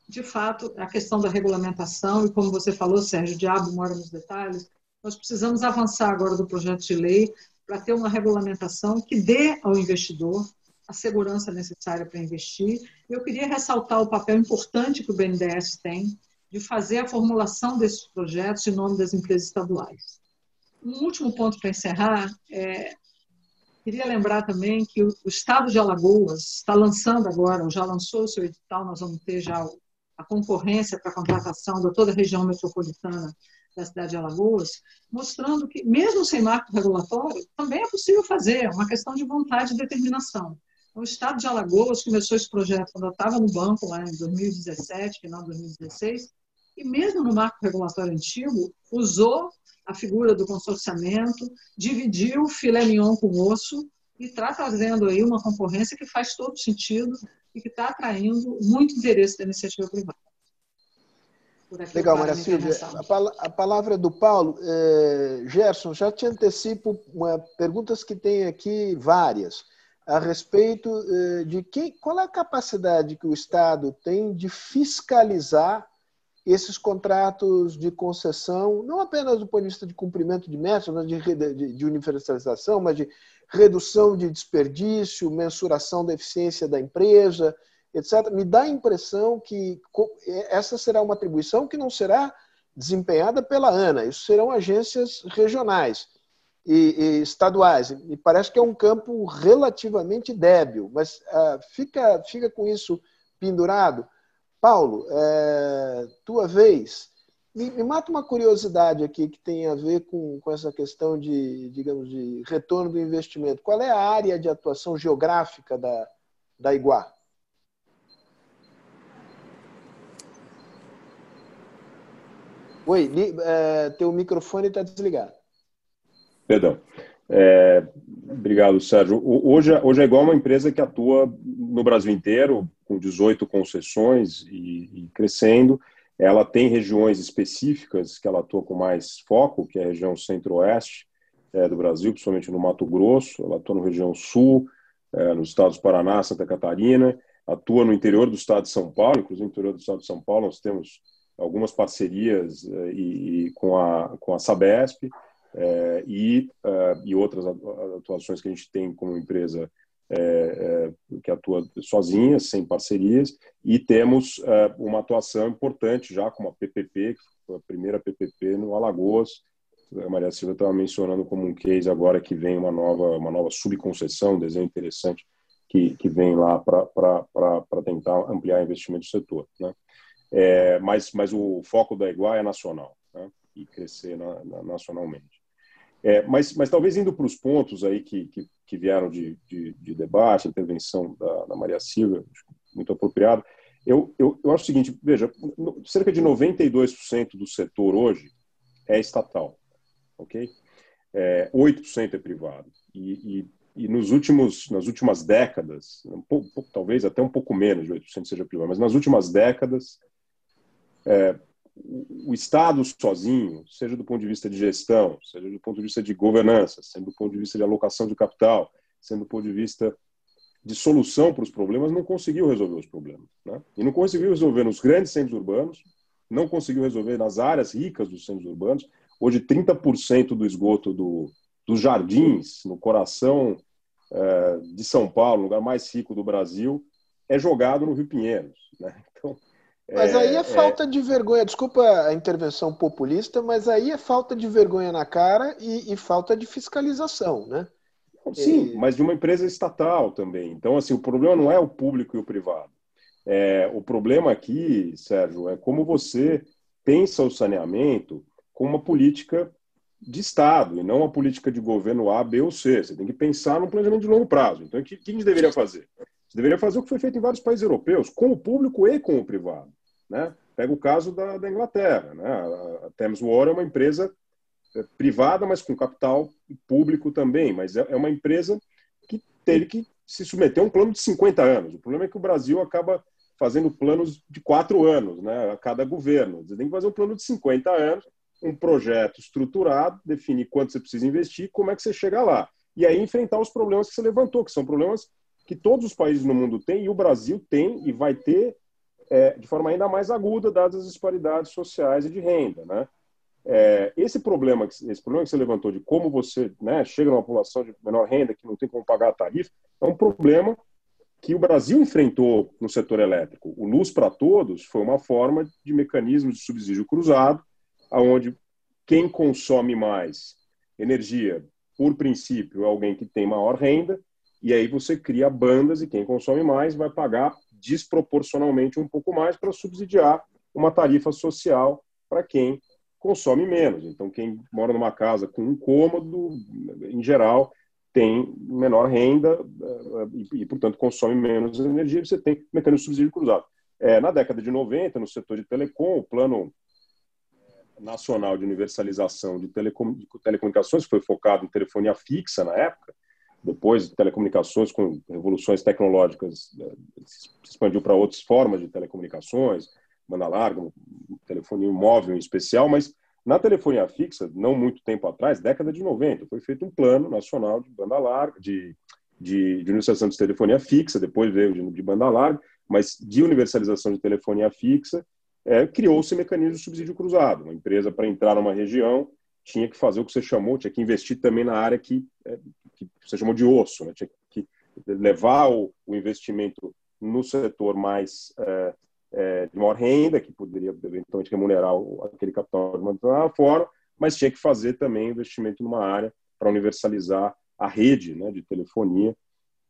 de fato, a questão da regulamentação, e como você falou, Sérgio, o diabo mora nos detalhes, nós precisamos avançar agora do projeto de lei para ter uma regulamentação que dê ao investidor a segurança necessária para investir. Eu queria ressaltar o papel importante que o BNDES tem de fazer a formulação desses projetos em nome das empresas estaduais. Um último ponto para encerrar é queria lembrar também que o, Estado de Alagoas está lançando agora, ou já lançou o seu edital, nós vamos ter já a concorrência para a contratação de toda a região metropolitana da cidade de Alagoas, mostrando que, mesmo sem marco regulatório, também é possível fazer, é uma questão de vontade e determinação. O Estado de Alagoas começou esse projeto quando eu estava no banco, lá em 2017, final de 2016, e mesmo no marco regulatório antigo, usou a figura do consorciamento, dividiu o filé mignon com o osso e está trazendo aí uma concorrência que faz todo sentido e que está atraindo muito interesse da iniciativa privada. Legal, Maria Silvia. A, a, palavra é do Paulo. É, Gerson, já te antecipo uma, perguntas que tem aqui várias a respeito é, de que, qual é a capacidade que o Estado tem de fiscalizar esses contratos de concessão, não apenas do ponto de vista de cumprimento de metas, de, de, de universalização, mas de redução de desperdício, mensuração da eficiência da empresa, etc. Me dá a impressão que essa será uma atribuição que não será desempenhada pela ANA, isso serão agências regionais e, e estaduais. E parece que é um campo relativamente débil, mas uh, fica, fica com isso pendurado. Paulo, é, tua vez. Me, me, mata uma curiosidade aqui que tem a ver com, com essa questão de, digamos, de retorno do investimento. Qual é a área de atuação geográfica da, da Iguá? Oi, é, teu microfone está desligado. Perdão. É, obrigado, Sérgio. Hoje, hoje é igual uma empresa que atua no Brasil inteiro, com 18 concessões e, e, crescendo. Ela tem regiões específicas que ela atua com mais foco, que é a região centro-oeste é, do Brasil, principalmente no Mato Grosso. Ela atua na região sul, é, nos estados Paraná, Santa Catarina. Atua no interior do estado de São Paulo, inclusive no interior do estado de São Paulo nós temos algumas parcerias é, e, e com, a, com a Sabesp e, e outras atuações que a gente tem como empresa é, é, que atua sozinha, sem parcerias, e temos é, uma atuação importante já com a PPP, que foi a primeira PPP no Alagoas. A Maria Silva estava mencionando como um case agora que vem uma nova, uma nova subconcessão, um desenho interessante que, que vem lá para tentar ampliar investimento do setor. Né? É, mas, mas o foco da Iguá é nacional né? e crescer na, na, nacionalmente. É, mas, mas talvez indo para os pontos aí que, que, que vieram de, de, de, debate, intervenção da, da Maria Silva, muito apropriado, eu, eu, eu acho o seguinte, veja, cerca de 92% do setor hoje é estatal, ok? É, 8% é privado. E, e, e, nos últimos, nas últimas décadas, um pouco, talvez até um pouco menos de 8% seja privado, mas nas últimas décadas, é, o Estado sozinho, seja do ponto de vista de gestão, seja do ponto de vista de governança, seja do ponto de vista de alocação de capital, sendo do ponto de vista de solução para os problemas, não conseguiu resolver os problemas. Né? E não conseguiu resolver nos grandes centros urbanos, não conseguiu resolver nas áreas ricas dos centros urbanos. Hoje, 30% do esgoto do, dos jardins, no coração é, de São Paulo, lugar mais rico do Brasil, é jogado no Rio Pinheiros. Né? Mas aí é, é falta é... de vergonha. Desculpa a intervenção populista, mas aí é falta de vergonha na cara e, e falta de fiscalização, né? Sim, e... mas de uma empresa estatal também. Então, assim, o problema não é o público e o privado. É, o problema aqui, Sérgio, é como você pensa o saneamento como uma política de Estado e não uma política de governo A, B ou C. Você tem que pensar no planejamento de longo prazo. Então, o que, que a gente deveria fazer? Você deveria fazer o que foi feito em vários países europeus, com o público e com o privado. Né? Pega o caso da, da Inglaterra. Né? A Thames Water é uma empresa é, privada, mas com capital público também, mas é, é uma empresa que teve que se submeter a um plano de 50 anos. O problema é que o Brasil acaba fazendo planos de quatro anos, né, a cada governo. Você tem que fazer um plano de 50 anos, um projeto estruturado, definir quanto você precisa investir, como é que você chega lá. E aí enfrentar os problemas que você levantou, que são problemas que todos os países no mundo têm, e o Brasil tem e vai ter é, de forma ainda mais aguda, dadas as disparidades sociais e de renda. Né? é, esse problema, esse problema que você levantou de como você né, chega numa população de menor renda que não tem como pagar a tarifa, é um problema que o Brasil enfrentou no setor elétrico. O Luz para Todos foi uma forma de mecanismo de subsídio cruzado, aonde quem consome mais energia, por princípio, é alguém que tem maior renda, e aí você cria bandas e quem consome mais vai pagar desproporcionalmente um pouco mais para subsidiar uma tarifa social para quem consome menos. Então, quem mora numa casa com um cômodo, em geral, tem menor renda eh, e, portanto, consome menos energia. Você tem mecanismo de subsídio cruzado. É, na década de 90, no setor de telecom, o plano nacional de universalização de, telecom, de telecomunicações foi focado em telefonia fixa na época. Depois, telecomunicações com revoluções tecnológicas eh, se expandiu para outras formas de telecomunicações, banda larga, telefonia móvel em especial, mas na telefonia fixa, não muito tempo atrás, década de 90, foi feito um plano nacional de banda larga, de, de, de universalização de telefonia fixa, depois veio de, de, banda larga, mas de universalização de telefonia fixa, é, criou-se mecanismo de subsídio cruzado. Uma empresa, para entrar numa região, tinha que fazer o que você chamou, tinha que investir também na área que, é, que você chamou de osso, né? tinha que levar o, o investimento no setor mais é, é, de maior renda, que poderia eventualmente remunerar o, aquele capital de uma forma, mas tinha que fazer também investimento numa área para universalizar a rede né, de telefonia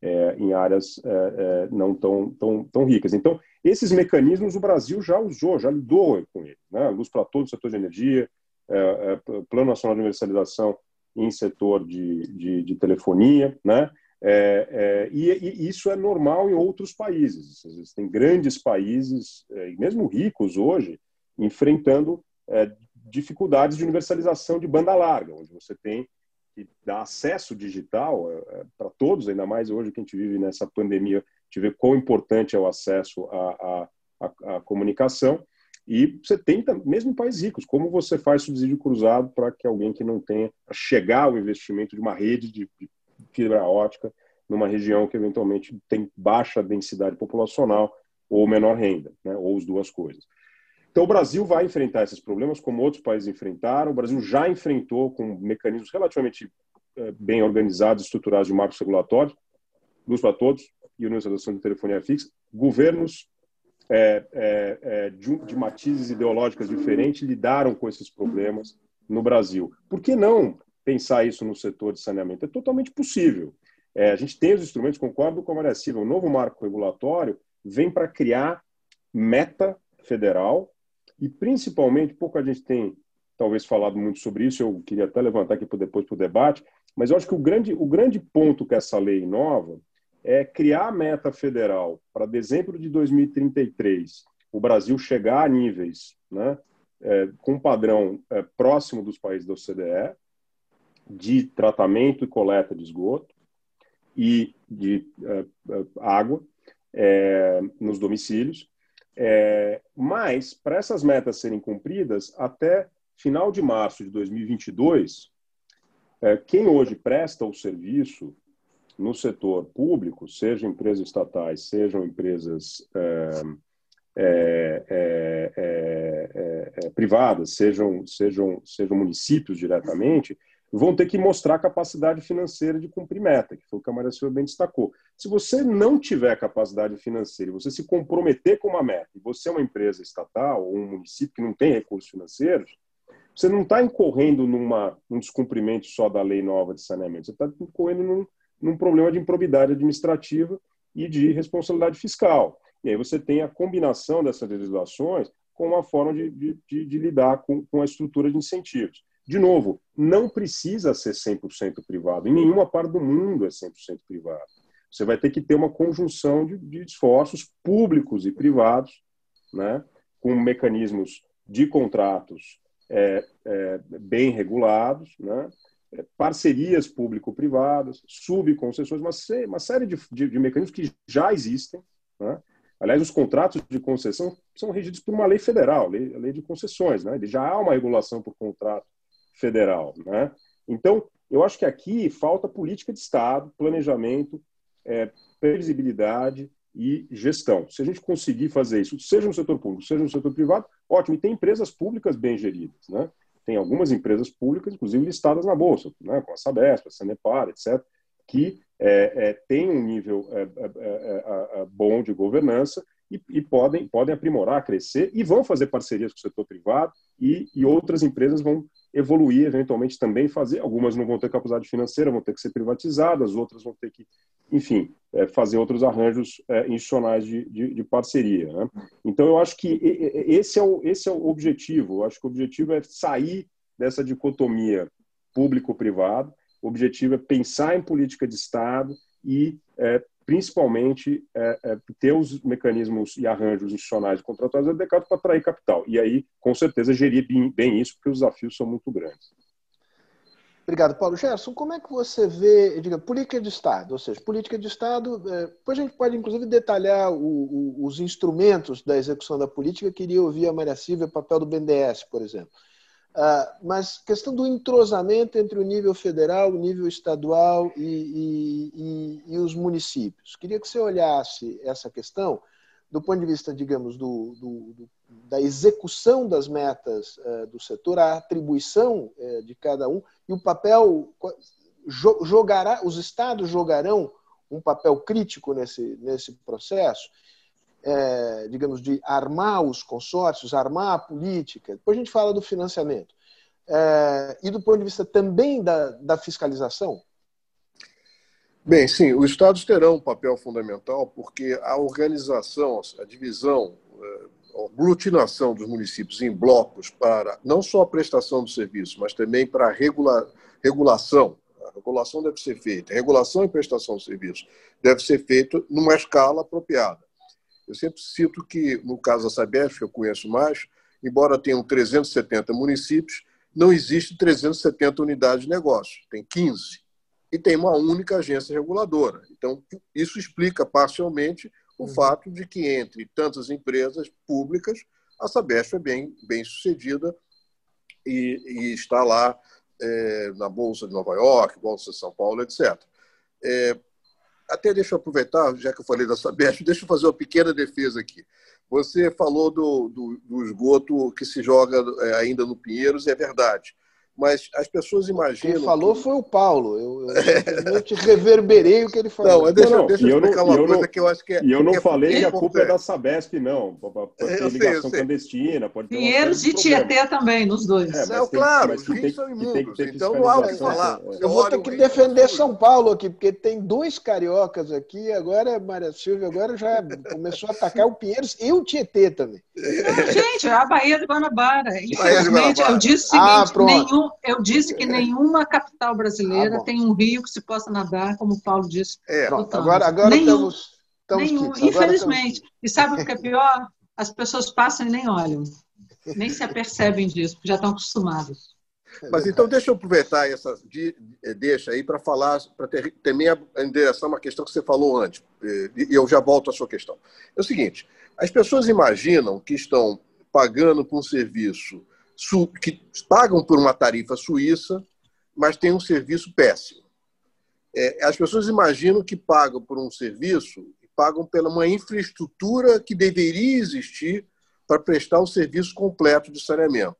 é, em áreas é, é, não tão, tão, tão ricas. Então, esses mecanismos o Brasil já usou, já lidou com eles. Né? Luz para todo o setor de energia, Plano Nacional de Universalização em setor de, de, de telefonia, né? É, é, e, e, isso é normal em outros países. Existem grandes países, é, mesmo ricos hoje, enfrentando é, dificuldades de universalização de banda larga, onde você tem que dar acesso digital é, é, para todos, ainda mais hoje que a gente vive nessa pandemia, te vê quão importante é o acesso à, à, à comunicação. E você tem, mesmo em países ricos, como você faz subsídio cruzado para que alguém que não tenha chegar ao investimento de uma rede de, fibra ótica numa região que eventualmente tem baixa densidade populacional ou menor renda, né, ou as duas coisas. Então, o Brasil vai enfrentar esses problemas como outros países enfrentaram. O Brasil já enfrentou com mecanismos relativamente é, bem organizados, estruturados de marcos regulatórios, luz para todos e universalização de telefonia fixa. Governos é, é, é, de, de matizes ideológicas diferentes lidaram com esses problemas no Brasil. Por que não pensar isso no setor de saneamento. É totalmente possível. É, a gente tem os instrumentos, concordo com a Maria Silva, o novo marco regulatório vem para criar meta federal e, principalmente, pouco a gente tem talvez falado muito sobre isso, eu queria até levantar aqui depois para o debate, mas eu acho que o grande, o grande ponto que essa lei nova é criar a meta federal para dezembro de 2033, o Brasil chegar a níveis né, é, com padrão é, próximo dos países da OCDE, de tratamento e coleta de esgoto e de uh, água é, nos domicílios. É, mas, para essas metas serem cumpridas, até final de março de 2022, é, quem hoje presta o serviço no setor público, sejam empresas estatais, sejam empresas é, é, privadas, sejam, sejam, sejam municípios diretamente, vão ter que mostrar capacidade financeira de cumprir meta, que foi o que a Maria Silva bem destacou. Se você não tiver capacidade financeira, você se comprometer com uma meta, e você é uma empresa estatal ou um município que não tem recursos financeiros, você não está incorrendo num descumprimento só da lei nova de saneamento, você está incorrendo num, num problema de improbidade administrativa e de responsabilidade fiscal. E aí você tem a combinação dessas legislações com uma forma de, de, de, de lidar com, com a estrutura de incentivos. De novo, não precisa ser 100% privado. Em nenhuma parte do mundo é 100% privado. Você vai ter que ter uma conjunção de, de esforços públicos e privados, né, com mecanismos de contratos é, é, bem regulados, né, parcerias público-privadas, subconcessões, uma, uma série de, de, de, mecanismos que já existem. Né? Aliás, os contratos de concessão são regidos por uma lei federal, lei, a lei de concessões. Né? Já há uma regulação por contrato federal. Né? Então, eu acho que aqui falta política de Estado, planejamento, é, previsibilidade e gestão. Se a gente conseguir fazer isso, seja no setor público, seja no setor privado, ótimo. E tem empresas públicas bem geridas. Né? Tem algumas empresas públicas, inclusive listadas na Bolsa, né, como a Sabesp, a Sanepar, etc., que é, é, têm um nível é, é, é, bom de governança e, e, podem, podem aprimorar, crescer e vão fazer parcerias com o setor privado e, e outras empresas vão evoluir, eventualmente também fazer. Algumas não vão ter capacidade financeira, vão ter que ser privatizadas, outras vão ter que, enfim, é, fazer outros arranjos é, institucionais de, de, de parceria. Né? Então, eu acho que esse é, o, esse é o objetivo. Eu acho que o objetivo é sair dessa dicotomia público-privado. O objetivo é pensar em política de Estado e é, principalmente é, é, ter os mecanismos e arranjos institucionais contratuais adequados para atrair capital. E aí, com certeza, gerir bem, bem, isso, porque os desafios são muito grandes. Obrigado, Paulo. Gerson, como é que você vê, diga, política de Estado? Ou seja, política de Estado, é, depois a gente pode, inclusive, detalhar o, o, os instrumentos da execução da política. Queria ouvir a Maria Silvia, o papel do BNDES, por exemplo. Uh, mas questão do entrosamento entre o nível federal, o nível estadual e, e, e, e, os municípios. Queria que você olhasse essa questão do ponto de vista, digamos, do, do, do da execução das metas uh, do setor, a atribuição uh, de cada um e o papel jogará, os estados jogarão um papel crítico nesse, nesse processo é, digamos, de armar os consórcios, armar a política. Depois a gente fala do financiamento. E do ponto de vista também da, da fiscalização? Bem, sim, os estados terão um papel fundamental porque a organização, a divisão, é, a aglutinação dos municípios em blocos para não só a prestação do serviço, mas também para a regula, regulação. A regulação deve ser feita, a regulação e prestação do serviço deve ser feita numa escala apropriada. Eu sempre cito que, no caso da Sabesp, que eu conheço mais, embora tenham 370 municípios, não existe 370 unidades de negócio, tem 15. E tem uma única agência reguladora. Então, isso explica parcialmente o uhum. fato de que, entre tantas empresas públicas, a Sabesp é bem, bem sucedida e, e está lá é, na Bolsa de Nova York, Bolsa de São Paulo, etc. É, até deixa eu aproveitar, já que eu falei da Sabesp, (laughs) deixa eu fazer uma pequena defesa aqui. Você falou do, do, do esgoto que se joga é, ainda no Pinheiros, é verdade mas as pessoas imaginam. Quem falou que... foi o Paulo. Eu, (laughs) eu te reverberei o que ele falou. Não, mas deixa, não, deixa eu explicar não, uma coisa não, que eu acho que é. E eu não é falei que a culpa é da Sabesp, não. Pode ter eu ligação sei, clandestina. Pode Pinheiros e Tietê também, nos dois. É, não, tem, claro, os rios são imundos. Então não há o que falar. Eu vou ter que defender São Paulo aqui, porque tem dois cariocas aqui. Agora, Maria Silvia, agora já começou a atacar o Pinheiros e o Tietê também. Gente, é a Bahia de Guanabara. Infelizmente, eu disse o ah, seguinte: nenhum eu disse que nenhuma capital brasileira ah, tem um rio que se possa nadar, como o Paulo disse. É, agora agora nenhum, estamos, estamos nenhum, Infelizmente. Estamos... E sabe o que é pior? As pessoas passam e nem olham. Nem se apercebem disso, porque já estão acostumados. Mas então deixa eu aproveitar essa eh, deixa aí para falar, para ter, também endereçar uma questão que você falou antes, eh, e eu já volto à sua questão. É o seguinte: as pessoas imaginam que estão pagando por um serviço que pagam por uma tarifa suíça, mas têm um serviço péssimo. É, as pessoas imaginam que pagam por um serviço e pagam pela uma infraestrutura que deveria existir para prestar um serviço completo de saneamento.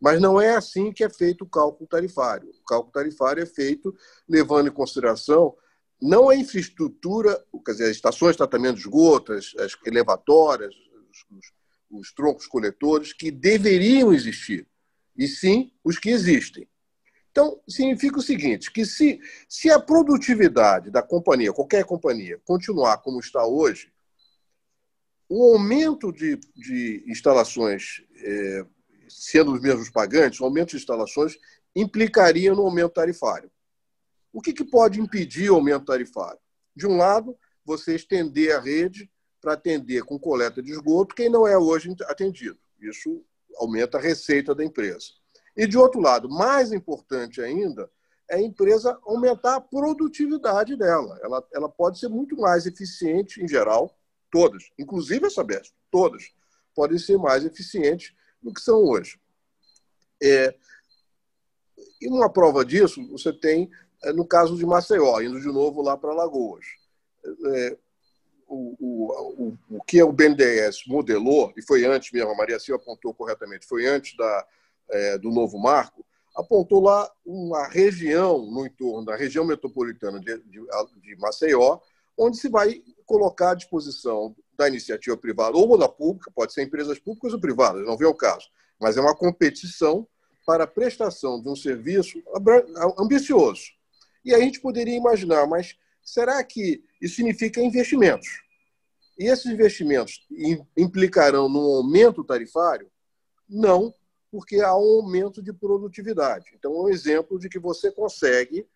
Mas não é assim que é feito o cálculo tarifário. O cálculo tarifário é feito levando em consideração não a infraestrutura, quer dizer, as estações de tratamento de esgoto, as elevatórias, os, os troncos coletores que deveriam existir, e sim os que existem. Então, significa o seguinte: que se, se a produtividade da companhia, qualquer companhia, continuar como está hoje, o aumento de, de instalações, é, sendo os mesmos pagantes, o aumento de instalações implicaria no aumento tarifário. O que, que pode impedir o aumento tarifário? De um lado, você estender a rede para atender com coleta de esgoto quem não é hoje atendido. Isso aumenta a receita da empresa. E, de outro lado, mais importante ainda, é a empresa aumentar a produtividade dela. Ela, ela pode ser muito mais eficiente, em geral, todas, inclusive a Sabesp, todas, podem ser mais eficientes do que são hoje. É, e uma prova disso você tem é, no caso de Maceió, indo de novo lá para Lagoas. É, o, o, o, que o BNDES modelou, e foi antes mesmo, a Maria Silva apontou corretamente, foi antes da, é, do novo marco, apontou lá uma região no entorno da região metropolitana de, de, de Maceió, onde se vai colocar à disposição da iniciativa privada ou da pública, pode ser empresas públicas ou privadas, não vem ao caso, mas é uma competição para a prestação de um serviço ambicioso. E a gente poderia imaginar, mas será que isso significa investimentos? E esses investimentos implicarão num aumento tarifário? Não, porque há um aumento de produtividade. Então, é um exemplo de que você consegue,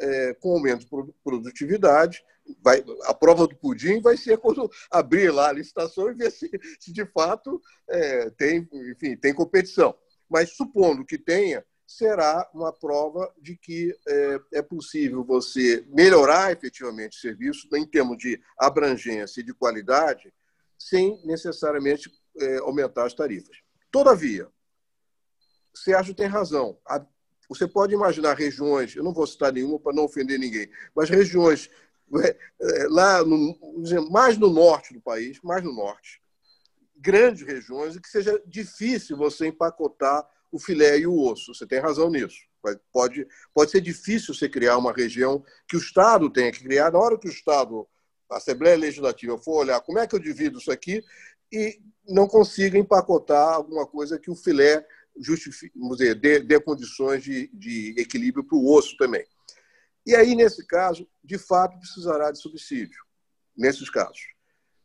é, com aumento de produtividade, vai, a prova do pudim vai ser quando (laughs) abrir lá a licitação e ver se, se de fato é, tem, enfim, tem competição. Mas supondo que tenha, será uma prova de que é, é possível você melhorar efetivamente o serviço em termos de abrangência e de qualidade, sem necessariamente é, aumentar as tarifas. Todavia, Sérgio tem razão. Você pode imaginar regiões, eu não vou citar nenhuma para não ofender ninguém, mas regiões é, é, lá no, mais no norte do país, mais no norte, grandes regiões, e que seja difícil você empacotar o filé e o osso. Você tem razão nisso. Pode, pode ser difícil você criar uma região que o Estado tenha que criar. Na hora que o Estado, a Assembleia Legislativa, for olhar como é que eu divido isso aqui e não consiga empacotar alguma coisa que o filé justifique, dizer, dê, dê condições de, de equilíbrio para o osso também. E aí, nesse caso, de fato, precisará de subsídio, nesses casos.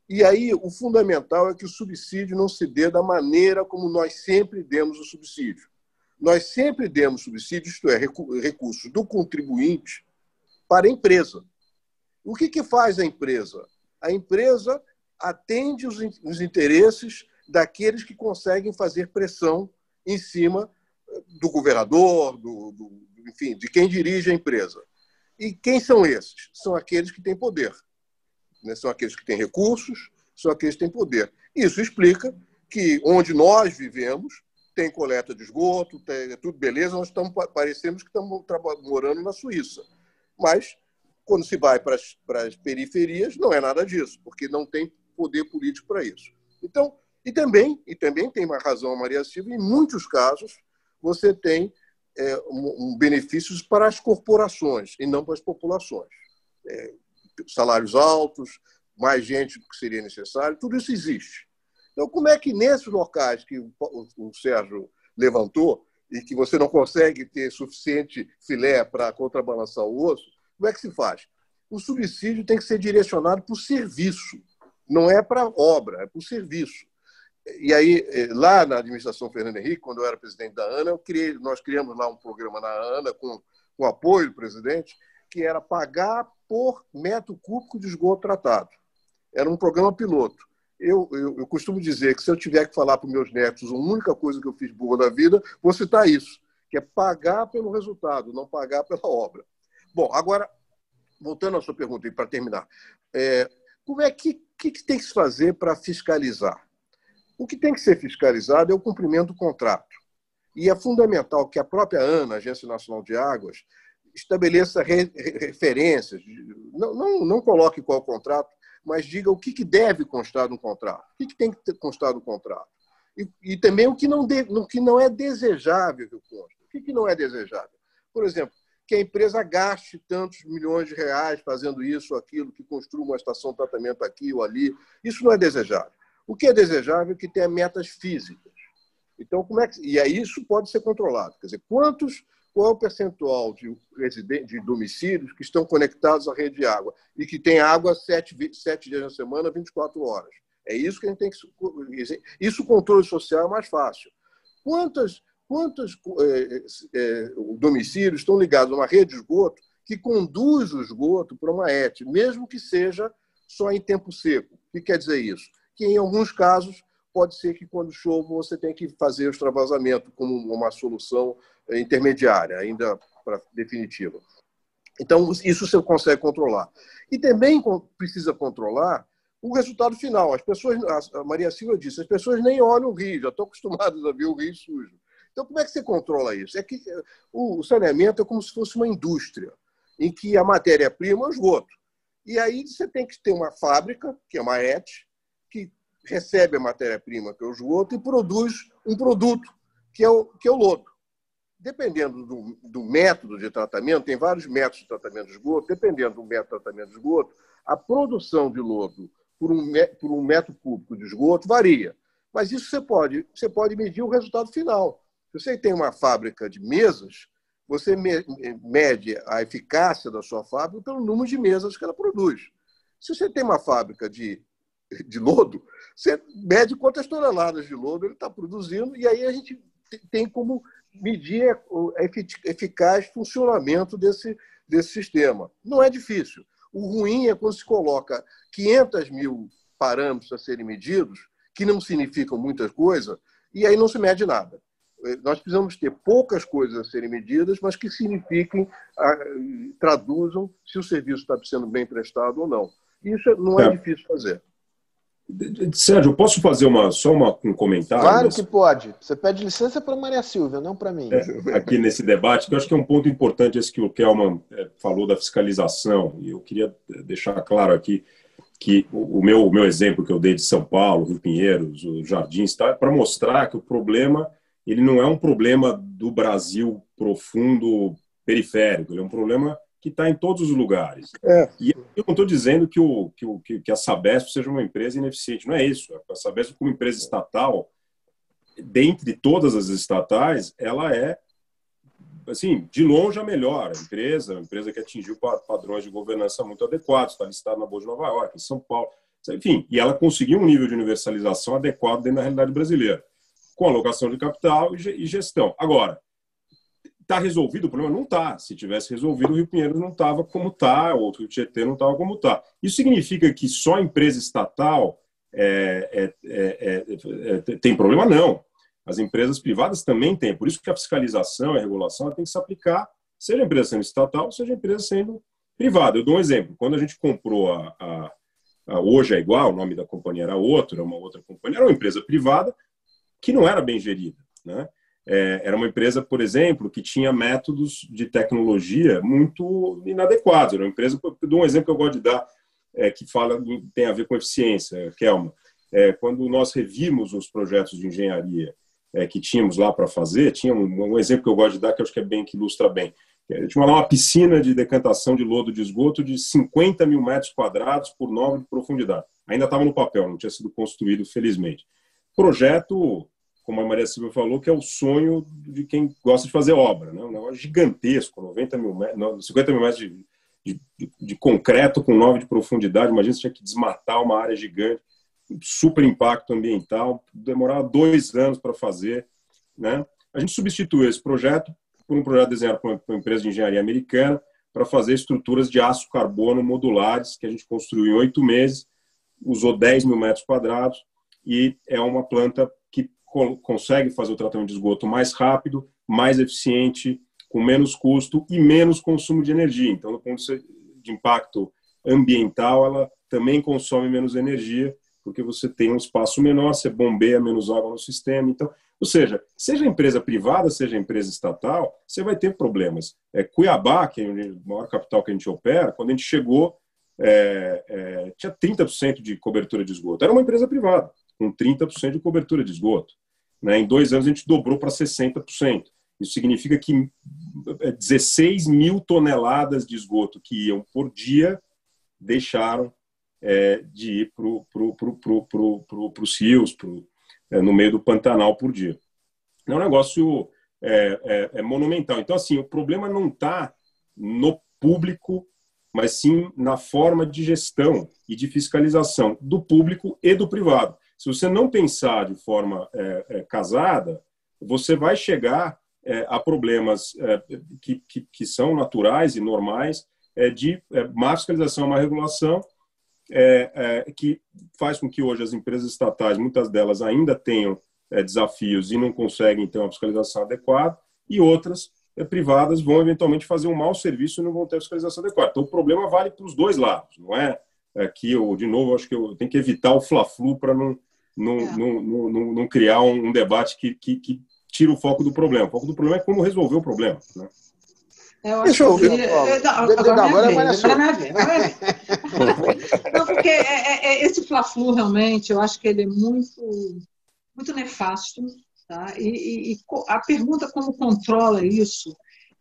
E aí, o fundamental é que o subsídio não se dê da maneira como nós sempre demos o subsídio. Nós sempre demos subsídio, isto é, recursos do contribuinte para a empresa. O que, que faz a empresa? A empresa atende os, os interesses daqueles que conseguem fazer pressão em cima do governador, do, do, enfim, de quem dirige a empresa. E quem são esses? São aqueles que têm poder. Né? São aqueles que têm recursos, são aqueles que têm poder. Isso explica que onde nós vivemos tem coleta de esgoto, tem, é tudo beleza, nós estamos, parecemos que estamos morando na Suíça. Mas, quando se vai para as, para as periferias, não é nada disso, porque não tem poder político para isso. Então, e também, e também tem uma razão a Maria Silva, em muitos casos, você tem é, um, um benefícios para as corporações e não para as populações. É, salários altos, mais gente do que seria necessário, tudo isso existe. Então, como é que nesses locais que o, Sérgio levantou e que você não consegue ter suficiente filé para contrabalançar o osso, como é que se faz? O subsídio tem que ser direcionado para o serviço, não é para obra, é para o serviço. E aí, eh, lá na administração Fernando Henrique, quando eu era presidente da ANA, criei, nós criamos lá um programa na ANA com, com apoio do presidente, que era pagar por metro cúbico de esgoto tratado. Era um programa piloto. Eu, eu, eu costumo dizer que se eu tiver que falar para meus netos a única coisa que eu fiz boa da vida, vou citar isso, que é pagar pelo resultado, não pagar pela obra. Bom, agora, voltando à sua pergunta, e para terminar, é, como é que, que, que tem que se fazer para fiscalizar? O que tem que ser fiscalizado é o cumprimento do contrato. E é fundamental que a própria ANA, Agência Nacional de Águas, estabeleça re, referências. Não, não, não coloque qual contrato, mas diga o que, que deve constar no contrato, o que, que tem que constar no contrato. E, e também o que, não de, o que não é desejável que conste. O que, que não é desejável? Por exemplo, que a empresa gaste tantos milhões de reais fazendo isso ou aquilo, que construa uma estação de tratamento aqui ou ali. Isso não é desejável. O que é desejável é que tenha metas físicas. Então, como é que... E aí isso pode ser controlado. Quer dizer, quantos, qual é o percentual de, de domicílios que estão conectados à rede de água e que tem água sete, sete dias na semana, 24 horas? É isso que a gente tem que. Isso, o controle social é mais fácil. Quantas, quantos é, é, domicílios estão ligados a uma rede de esgoto que conduz o esgoto para uma ET, mesmo que seja só em tempo seco? O que quer dizer isso? que em alguns casos pode ser que quando chove você tenha que fazer o extravasamento como uma solução eh, intermediária, ainda para definitiva. Então, isso você consegue controlar. E também precisa controlar o resultado final. As pessoas, a Maria Silva disse, as pessoas nem olham o rio, já estão acostumadas a ver o rio sujo. Então, como é que você controla isso? É que eh, o saneamento é como se fosse uma indústria, em que a matéria-prima é o esgoto. E aí você tem que ter uma fábrica, que é uma ET, recebe a matéria-prima, que é o esgoto, e produz um produto, que é o, que é o lodo. Dependendo do, do método de tratamento, tem vários métodos de tratamento de esgoto, dependendo do método de tratamento de esgoto, a produção de lodo por um, por um metro cúbico de esgoto varia. Mas isso você pode, você pode medir o resultado final. Se você tem uma fábrica de mesas, você mede a eficácia da sua fábrica pelo número de mesas que ela produz. Se você tem uma fábrica de, de lodo, você mede quantas toneladas de lodo ele está produzindo, e aí a gente tem como medir o eficaz funcionamento desse, desse sistema. Não é difícil. O ruim é quando se coloca 500 mil parâmetros a serem medidos, que não significam muita coisa, e aí não se mede nada. Nós precisamos ter poucas coisas a serem medidas, mas que signifiquem, traduzam se o serviço está sendo bem prestado ou não. Isso não é, é. difícil fazer. Sérgio, posso fazer uma, só uma, um comentário? Claro que pode. Você pede licença para Maria Silvia, não para mim. É, aqui nesse debate, que eu acho que é um ponto importante esse que o Kelman é, falou da fiscalização, e eu queria deixar claro aqui que o meu, o meu exemplo que eu dei de São Paulo, Rio Pinheiros, o Jardins, está para mostrar que o problema ele não é um problema do Brasil profundo periférico, ele é um problema que está em todos os lugares. É. E eu não estou dizendo que, o, que, o, que a Sabesp seja uma empresa ineficiente, não é isso. A Sabesp, como empresa estatal, dentre todas as estatais, ela é, assim, de longe a melhor a empresa, uma empresa que atingiu padrões de governança muito adequados, está listada na Bolsa de Nova York, em São Paulo, enfim, e ela conseguiu um nível de universalização adequado dentro da realidade brasileira, com alocação de capital e gestão. Agora, Está resolvido o problema? Não está. Se tivesse resolvido, o Rio Pinheiros não estava como está, ou o Rio Tietê não estava como está. Isso significa que só empresa estatal é, é, é, tem problema? Não. As empresas privadas também têm. Por isso que a fiscalização e a regulação tem que se aplicar, seja empresa sendo estatal, seja empresa sendo privada. Eu dou um exemplo. Quando a gente comprou a, a, a Hoje é Igual, o nome da companhia era outro, era uma outra companhia, era uma empresa privada que não era bem gerida. Né? É, era uma empresa, por exemplo, que tinha métodos de tecnologia muito inadequados. Era uma empresa, eu um exemplo que eu gosto de dar, é, que fala tem a ver com eficiência, Kelma. É, quando nós revimos os projetos de engenharia é, que tínhamos lá para fazer, tinha um, um, exemplo que eu gosto de dar que eu acho que é bem que ilustra bem. É, tinha lá uma piscina de decantação de lodo de esgoto de 50 mil metros quadrados por 9 de profundidade. Ainda estava no papel, não tinha sido construído, felizmente. Projeto como a Maria Silva falou, que é o sonho de quem gosta de fazer obra. Né? Um negócio gigantesco, 90 mil metros, 50 mil metros de, de, de, concreto com 9 de profundidade. Imagina se tinha que desmatar uma área gigante, super impacto ambiental, demorava dois anos para fazer. Né? A gente substituiu esse projeto por um projeto desenhado por uma empresa de engenharia americana para fazer estruturas de aço carbono modulares, que a gente construiu em oito meses, usou 10 mil metros quadrados, e é uma planta consegue fazer o tratamento de esgoto mais rápido, mais eficiente, com menos custo e menos consumo de energia. Então, do ponto de impacto ambiental, ela também consome menos energia, porque você tem um espaço menor, você bombeia menos água no sistema. Então, ou seja, seja empresa privada, seja empresa estatal, você vai ter problemas. É, Cuiabá, que é o maior capital que a gente opera, quando a gente chegou, é, é, tinha 30% de cobertura de esgoto. Era uma empresa privada, com 30% de cobertura de esgoto. Né? Em dois anos, a gente dobrou para 60%. Isso significa que 16 é, mil toneladas de esgoto que iam por dia deixaram é, de ir para pro, pro, pro, os rios, pro, é, no meio do Pantanal por dia. É um negócio é, é, é monumental. Então, assim, o problema não está no público, mas sim na forma de gestão e de fiscalização do público e do privado. Se você não pensar de forma é, é, casada, você vai chegar é, a problemas é, que, que, que, são naturais e normais é, de é, má fiscalização, má regulação, que faz com que hoje as empresas estatais, muitas delas ainda tenham desafios e não conseguem ter uma fiscalização adequada, e outras privadas vão eventualmente fazer um mau serviço e não vão ter fiscalização adequada. Então, o problema vale para os dois lados, não é? Aqui, eu, de novo, acho que eu tenho que evitar o fla-flu para não, não, é. não, não, não, criar um, um debate que, que, que, tira o foco do problema. O foco do problema é como resolver o problema. Né? Eu acho Deixa eu ver. Que... Agora, é minha vez, agora é minha vez. Não, porque é, é, esse Fla-Flu, realmente, eu acho que ele é muito, muito nefasto. Tá? E, e, a pergunta como controla isso,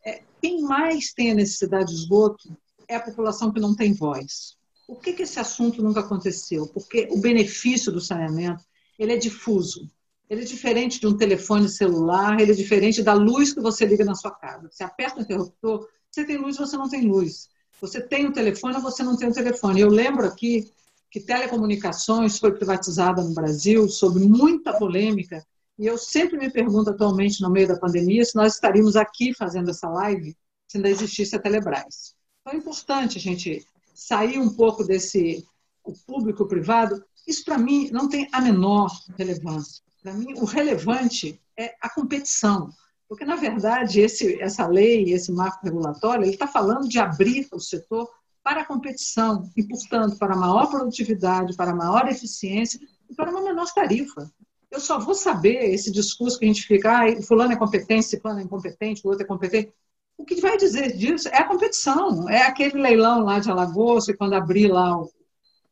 é, quem mais tem a necessidade de esgoto é a população que não tem voz. Por que, que esse assunto nunca aconteceu? Porque o benefício do saneamento ele é difuso. Ele é diferente de um telefone celular, ele é diferente da luz que você liga na sua casa. Você aperta o interruptor, você tem luz, você não tem luz. Você tem o um telefone, você não tem o um telefone. Eu lembro aqui que telecomunicações foi privatizada no Brasil, sob muita polêmica, e eu sempre me pergunto atualmente, no meio da pandemia, se nós estaríamos aqui fazendo essa live se ainda existisse a Telebrás. Então é importante a gente sair um pouco desse o público privado. Isso para mim não tem a menor relevância. Para mim o relevante é a competição, porque na verdade esse, essa lei, esse marco regulatório, ele está falando de abrir o setor para a competição e, portanto, para maior produtividade, para maior eficiência e para uma menor tarifa. Eu só vou saber esse discurso que a gente fica, ah, fulano é competente, fulano é incompetente, o outro é competente. O que vai dizer disso é a competição, é aquele leilão lá de Alagoas, e quando abrir lá o,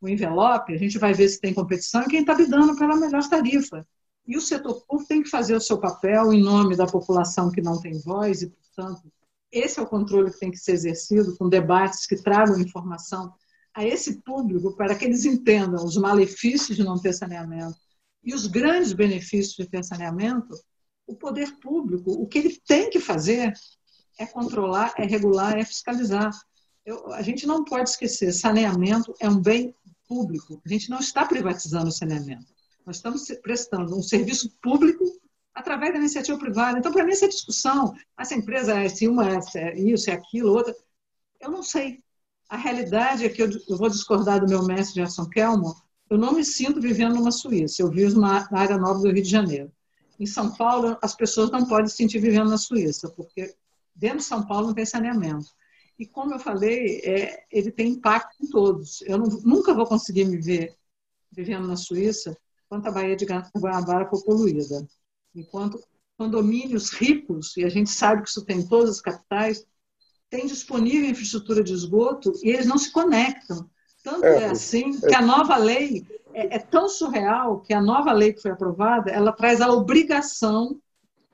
o envelope, a gente vai ver se tem competição e quem está bidando pela melhor tarifa. E o setor público tem que fazer o seu papel em nome da população que não tem voz e, portanto, esse é o controle que tem que ser exercido com debates que tragam informação a esse público para que eles entendam os malefícios de não ter saneamento e os grandes benefícios de ter saneamento. O poder público, o que ele tem que fazer é controlar, é regular, é fiscalizar. Eu, a gente não pode esquecer, saneamento é um bem público. A gente não está privatizando o saneamento. Nós estamos prestando um serviço público através da iniciativa privada. Então, para mim, essa discussão, essa empresa é se uma é isso, é aquilo, outra, eu não sei. A realidade é que eu, eu vou discordar do meu mestre Gerson Kelmo, eu não me sinto vivendo numa Suíça, eu vivo na área nova do Rio de Janeiro. Em São Paulo, as pessoas não podem se sentir vivendo na Suíça, porque dentro de São Paulo não tem saneamento. E como eu falei, é, ele tem impacto em todos. Eu não, nunca vou conseguir me ver vivendo na Suíça quando a Baía de Guanabara for poluída enquanto condomínios ricos, e a gente sabe que isso tem em todas as capitais, têm disponível infraestrutura de esgoto e eles não se conectam. Tanto é, é assim que a nova lei é, é, tão surreal que a nova lei que foi aprovada, ela traz a obrigação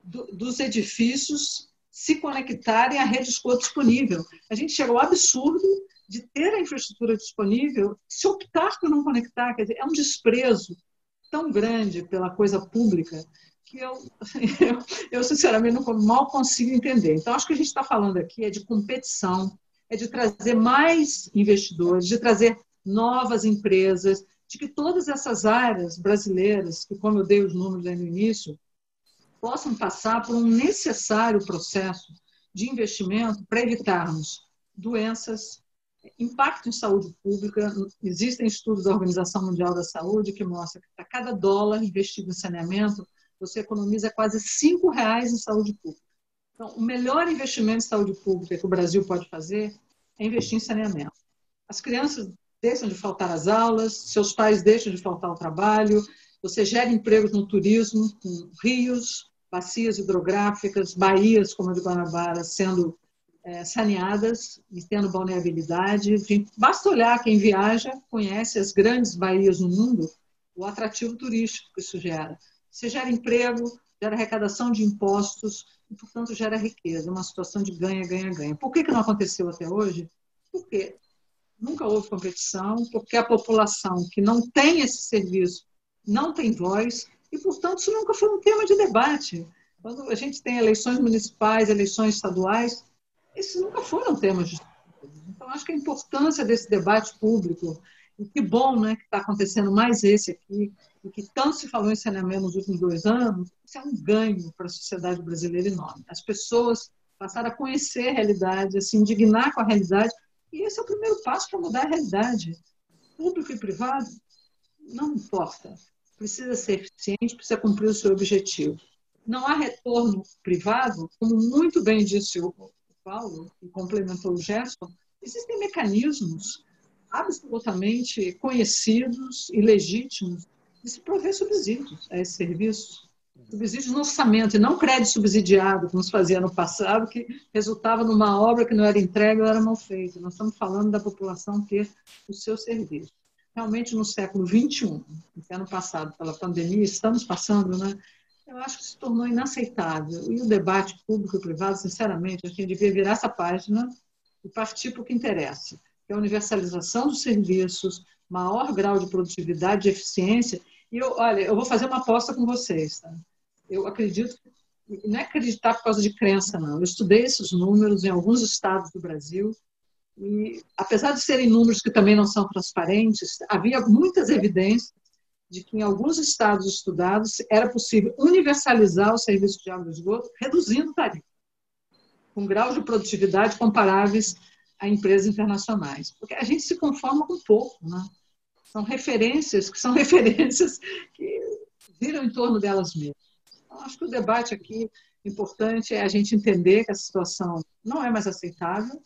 do, dos edifícios se conectarem à rede de disponível. A gente chegou ao absurdo de ter a infraestrutura disponível, se optar por não conectar, quer dizer, é um desprezo tão grande pela coisa pública que eu, eu, (laughs) eu sinceramente não, mal consigo entender. Então, acho que a gente está falando aqui é de competição, é de trazer mais investidores, de trazer novas empresas, de que todas essas áreas brasileiras, que como eu dei os números aí no início, possam passar por um necessário processo de investimento para evitarmos doenças, impacto em saúde pública. Existem estudos da Organização Mundial da Saúde que mostram que a cada dólar investido em saneamento, você economiza quase cinco reais em saúde pública. Então, o melhor investimento em saúde pública que o Brasil pode fazer é investir em saneamento. As crianças deixam de faltar às aulas, seus pais deixam de faltar ao trabalho, você gera empregos no turismo, com rios, bacias hidrográficas, baías como a de Guanabara sendo é, saneadas e tendo balneabilidade. Basta olhar quem viaja, conhece as grandes baías no mundo, o atrativo turístico que isso gera. Você gera emprego, gera arrecadação de impostos e, portanto, gera riqueza. Uma situação de ganha, ganha, ganha. Por que, que não aconteceu até hoje? Porque nunca houve competição, porque a população que não tem esse serviço não tem voz e, portanto, isso nunca foi um tema de debate. Quando a gente tem eleições municipais, eleições estaduais, esses nunca foram temas de Então, acho que a importância desse debate público, e que bom né, que está acontecendo mais esse aqui, e que tanto se falou em saneamento nos últimos dois anos, isso é um ganho para a sociedade brasileira enorme. As pessoas passaram a conhecer a realidade, a se indignar com a realidade, e esse é o primeiro passo para mudar a realidade. Público e privado, não importa. Precisa ser eficiente, precisa cumprir o seu objetivo. Não há retorno privado, como muito bem disse o Paulo, e complementou o Gerson, existem mecanismos absolutamente conhecidos e legítimos de se prover subsídios a esse serviço. Subsídios no orçamento, e não crédito subsidiado, como se fazia no passado, que resultava numa obra que não era entregue ou era mal feita. Nós estamos falando da população ter o seu serviço. Realmente, no século XXI, que ano passado, pela pandemia, estamos passando, né? eu acho que se tornou inaceitável. E o debate público e privado, sinceramente, a gente devia virar essa página e partir para o que interessa, que é a universalização dos serviços, maior grau de produtividade e eficiência. E eu, olha, eu vou fazer uma aposta com vocês. Tá? Eu acredito, não é acreditar por causa de crença, não. Eu estudei esses números em alguns estados do Brasil e, apesar de serem números que também não são transparentes, havia muitas evidências de que em alguns estados estudados era possível universalizar o serviço de água e esgoto, reduzindo tarifa, com graus de produtividade comparáveis a empresas internacionais. Porque a gente se conforma com pouco, né? São referências que são (laughs) referências que viram em torno delas mesmas. Então, acho que o debate aqui importante é a gente entender que a situação não é mais aceitável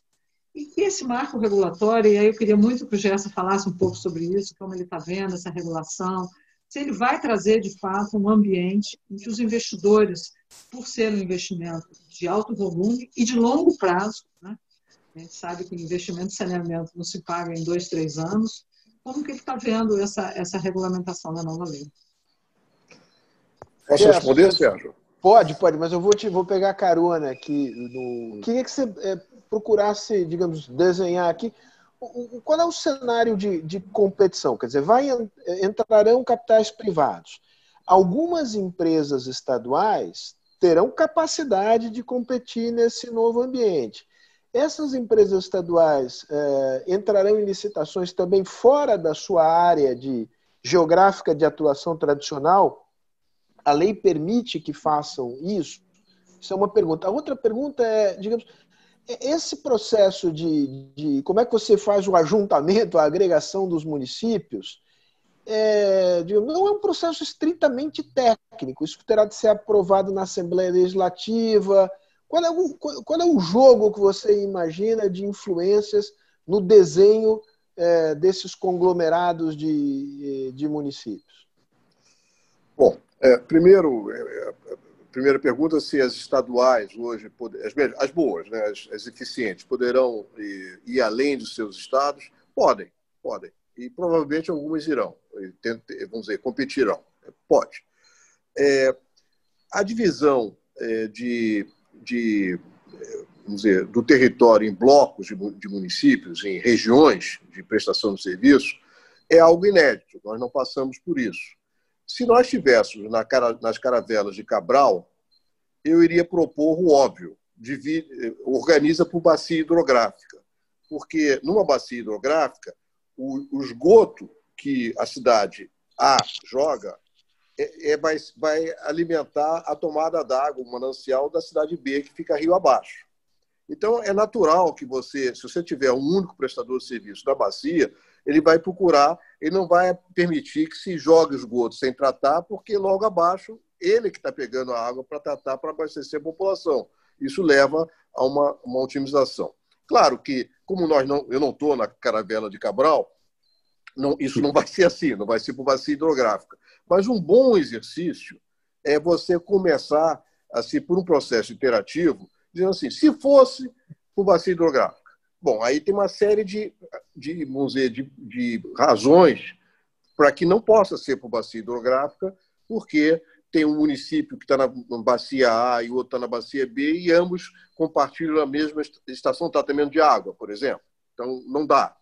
e que esse marco regulatório, e aí eu queria muito que o Gerson falasse um pouco sobre isso, como ele está vendo essa regulação, se ele vai trazer, de fato, um ambiente em que os investidores, por ser um investimento de alto volume e de longo prazo, né? a gente sabe que investimento de saneamento não se paga em dois, três anos, como que ele está vendo essa, essa regulamentação da nova lei? Posso responder, Sérgio? Pode, pode, mas eu vou, te, vou pegar carona aqui. No... Queria que você é, procurasse, digamos, desenhar aqui qual é o cenário de, de competição? Quer dizer, vai, entrarão capitais privados. Algumas empresas estaduais terão capacidade de competir nesse novo ambiente. Essas empresas estaduais é, entrarão em licitações também fora da sua área de geográfica de atuação tradicional? A lei permite que façam isso? Isso é uma pergunta. A outra pergunta é, digamos, esse processo de, de, como é que você faz o ajuntamento, a agregação dos municípios, é, não é um processo estritamente técnico. Isso terá de ser aprovado na Assembleia Legislativa. Qual é o, qual é o jogo que você imagina de influências no desenho é, desses conglomerados de, de municípios? Bom, é, primeiro, é, primeira pergunta se as estaduais hoje, as, as boas, né, as, as, eficientes, poderão ir, ir, além dos seus estados? Podem, podem. E provavelmente algumas irão, vamos dizer, competirão. Pode. É, a divisão é, de, de vamos dizer, do território em blocos de, de municípios, em regiões de prestação de serviço, é algo inédito. Nós não passamos por isso. Se nós tivéssemos na cara, nas caravelas de Cabral, eu iria propor o óbvio, divide, organiza por bacia hidrográfica. Porque numa bacia hidrográfica, o, o esgoto que a cidade A joga é, é vai, alimentar a tomada d'água, o manancial da cidade B, que fica rio abaixo. Então, é natural que você, se você tiver um único prestador de serviço da bacia, ele vai procurar, ele não vai permitir que se jogue esgoto sem tratar, porque logo abaixo ele que está pegando a água para tratar, para abastecer a população. Isso leva a uma, uma otimização. Claro que, como nós não, eu não estou na caravela de Cabral, não, isso não vai ser assim, não vai ser por bacia hidrográfica. Mas um bom exercício é você começar assim por um processo interativo, dizendo assim, se fosse por bacia hidrográfica. Bom, aí tem uma série de, de, dizer, de, de razões para que não possa ser por bacia hidrográfica, porque tem um município que está na bacia A e o outro está na bacia B, e ambos compartilham a mesma estação de tratamento de água, por exemplo. Então, não dá.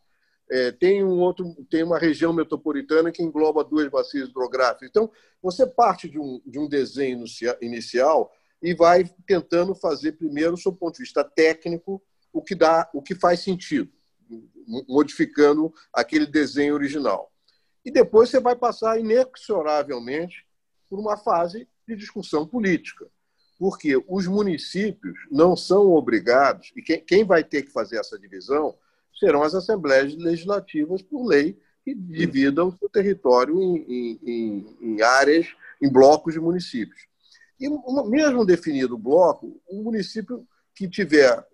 É, tem um outro, tem uma região metropolitana que engloba duas bacias hidrográficas. Então, você parte de um, de um desenho inicial e vai tentando fazer primeiro, do ponto de vista técnico, o que dá, o que faz sentido, modificando aquele desenho original. E depois você vai passar inexoravelmente por uma fase de discussão política, porque os municípios não são obrigados, e quem vai ter que fazer essa divisão serão as assembleias legislativas por lei que dividam o território em, em, em áreas, em blocos de municípios. E mesmo definido o bloco, o município que tiver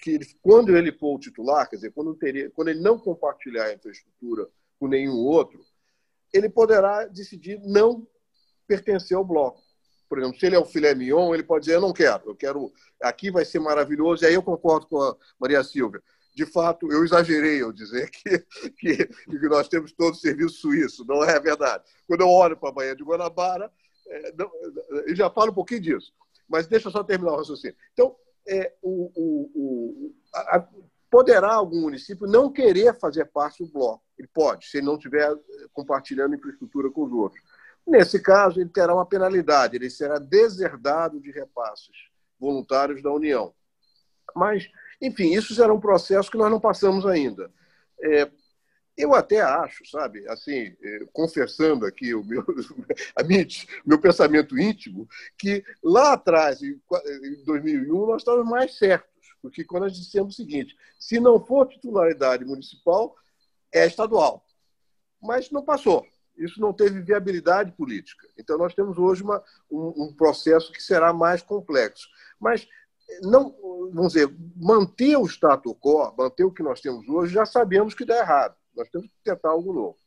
que quando ele for o titular, quer dizer, quando, teria, quando ele não compartilhar a infraestrutura com nenhum outro, ele poderá decidir não pertencer ao bloco. Por exemplo, se ele é o filé mignon, ele pode dizer, eu não quero, eu quero, aqui vai ser maravilhoso, e aí eu concordo com a Maria Silvia. De fato, eu exagerei ao dizer (laughs) que, que, que nós temos todo o serviço suíço, não é verdade. Quando eu olho para a Baía de Guanabara, eu já falo um pouquinho disso, mas deixa eu só terminar o raciocínio. Então, é, o, o, o a, poderá algum município não querer fazer parte do bloco. Ele pode, se ele não estiver compartilhando infraestrutura com os outros. Nesse caso, ele terá uma penalidade, ele será deserdado de repasses voluntários da União. Mas, enfim, isso será um processo que nós não passamos ainda. É, eu até acho, sabe, assim, é, confessando aqui o meu, (laughs) a minha, meu pensamento íntimo, que lá atrás, em 2001, nós estávamos mais certos, porque quando nós dissemos o seguinte: se não for titularidade municipal, é estadual. Mas não passou isso não teve viabilidade política. Então, nós temos hoje uma, um, um, processo que será mais complexo. Mas, não, vamos dizer, manter o status quo, manter o que nós temos hoje, já sabemos que dá errado. Nós temos que tentar algo novo.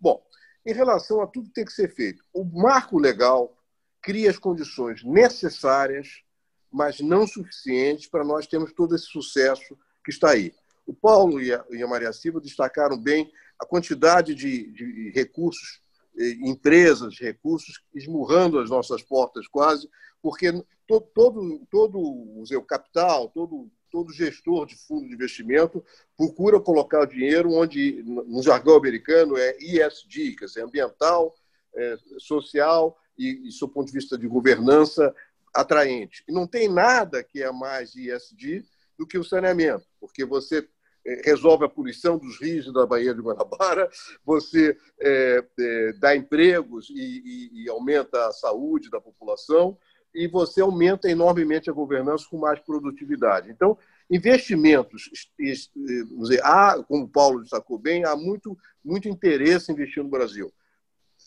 Bom, em relação a tudo que tem que ser feito, o marco legal cria as condições necessárias, mas não suficientes para nós termos todo esse sucesso que está aí. O Paulo e a, e a Maria Silva destacaram bem a quantidade de, de recursos, eh, empresas, recursos esmurrando as nossas portas quase, porque todo, todo, todo o capital, todo, todo gestor de fundo de investimento procura colocar o dinheiro onde, no jargão americano, é ESG, quer dizer, ambiental, é, social e, e, do ponto de vista de governança, atraente. E não tem nada que é mais ESG do que o saneamento, porque você resolve a poluição dos rios da Baía de Guanabara, você é, é, dá empregos e, e, e, aumenta a saúde da população, e você aumenta enormemente a governança com mais produtividade. Então, investimentos, dizer, há, como o Paulo destacou bem, há muito, muito interesse em investir no Brasil.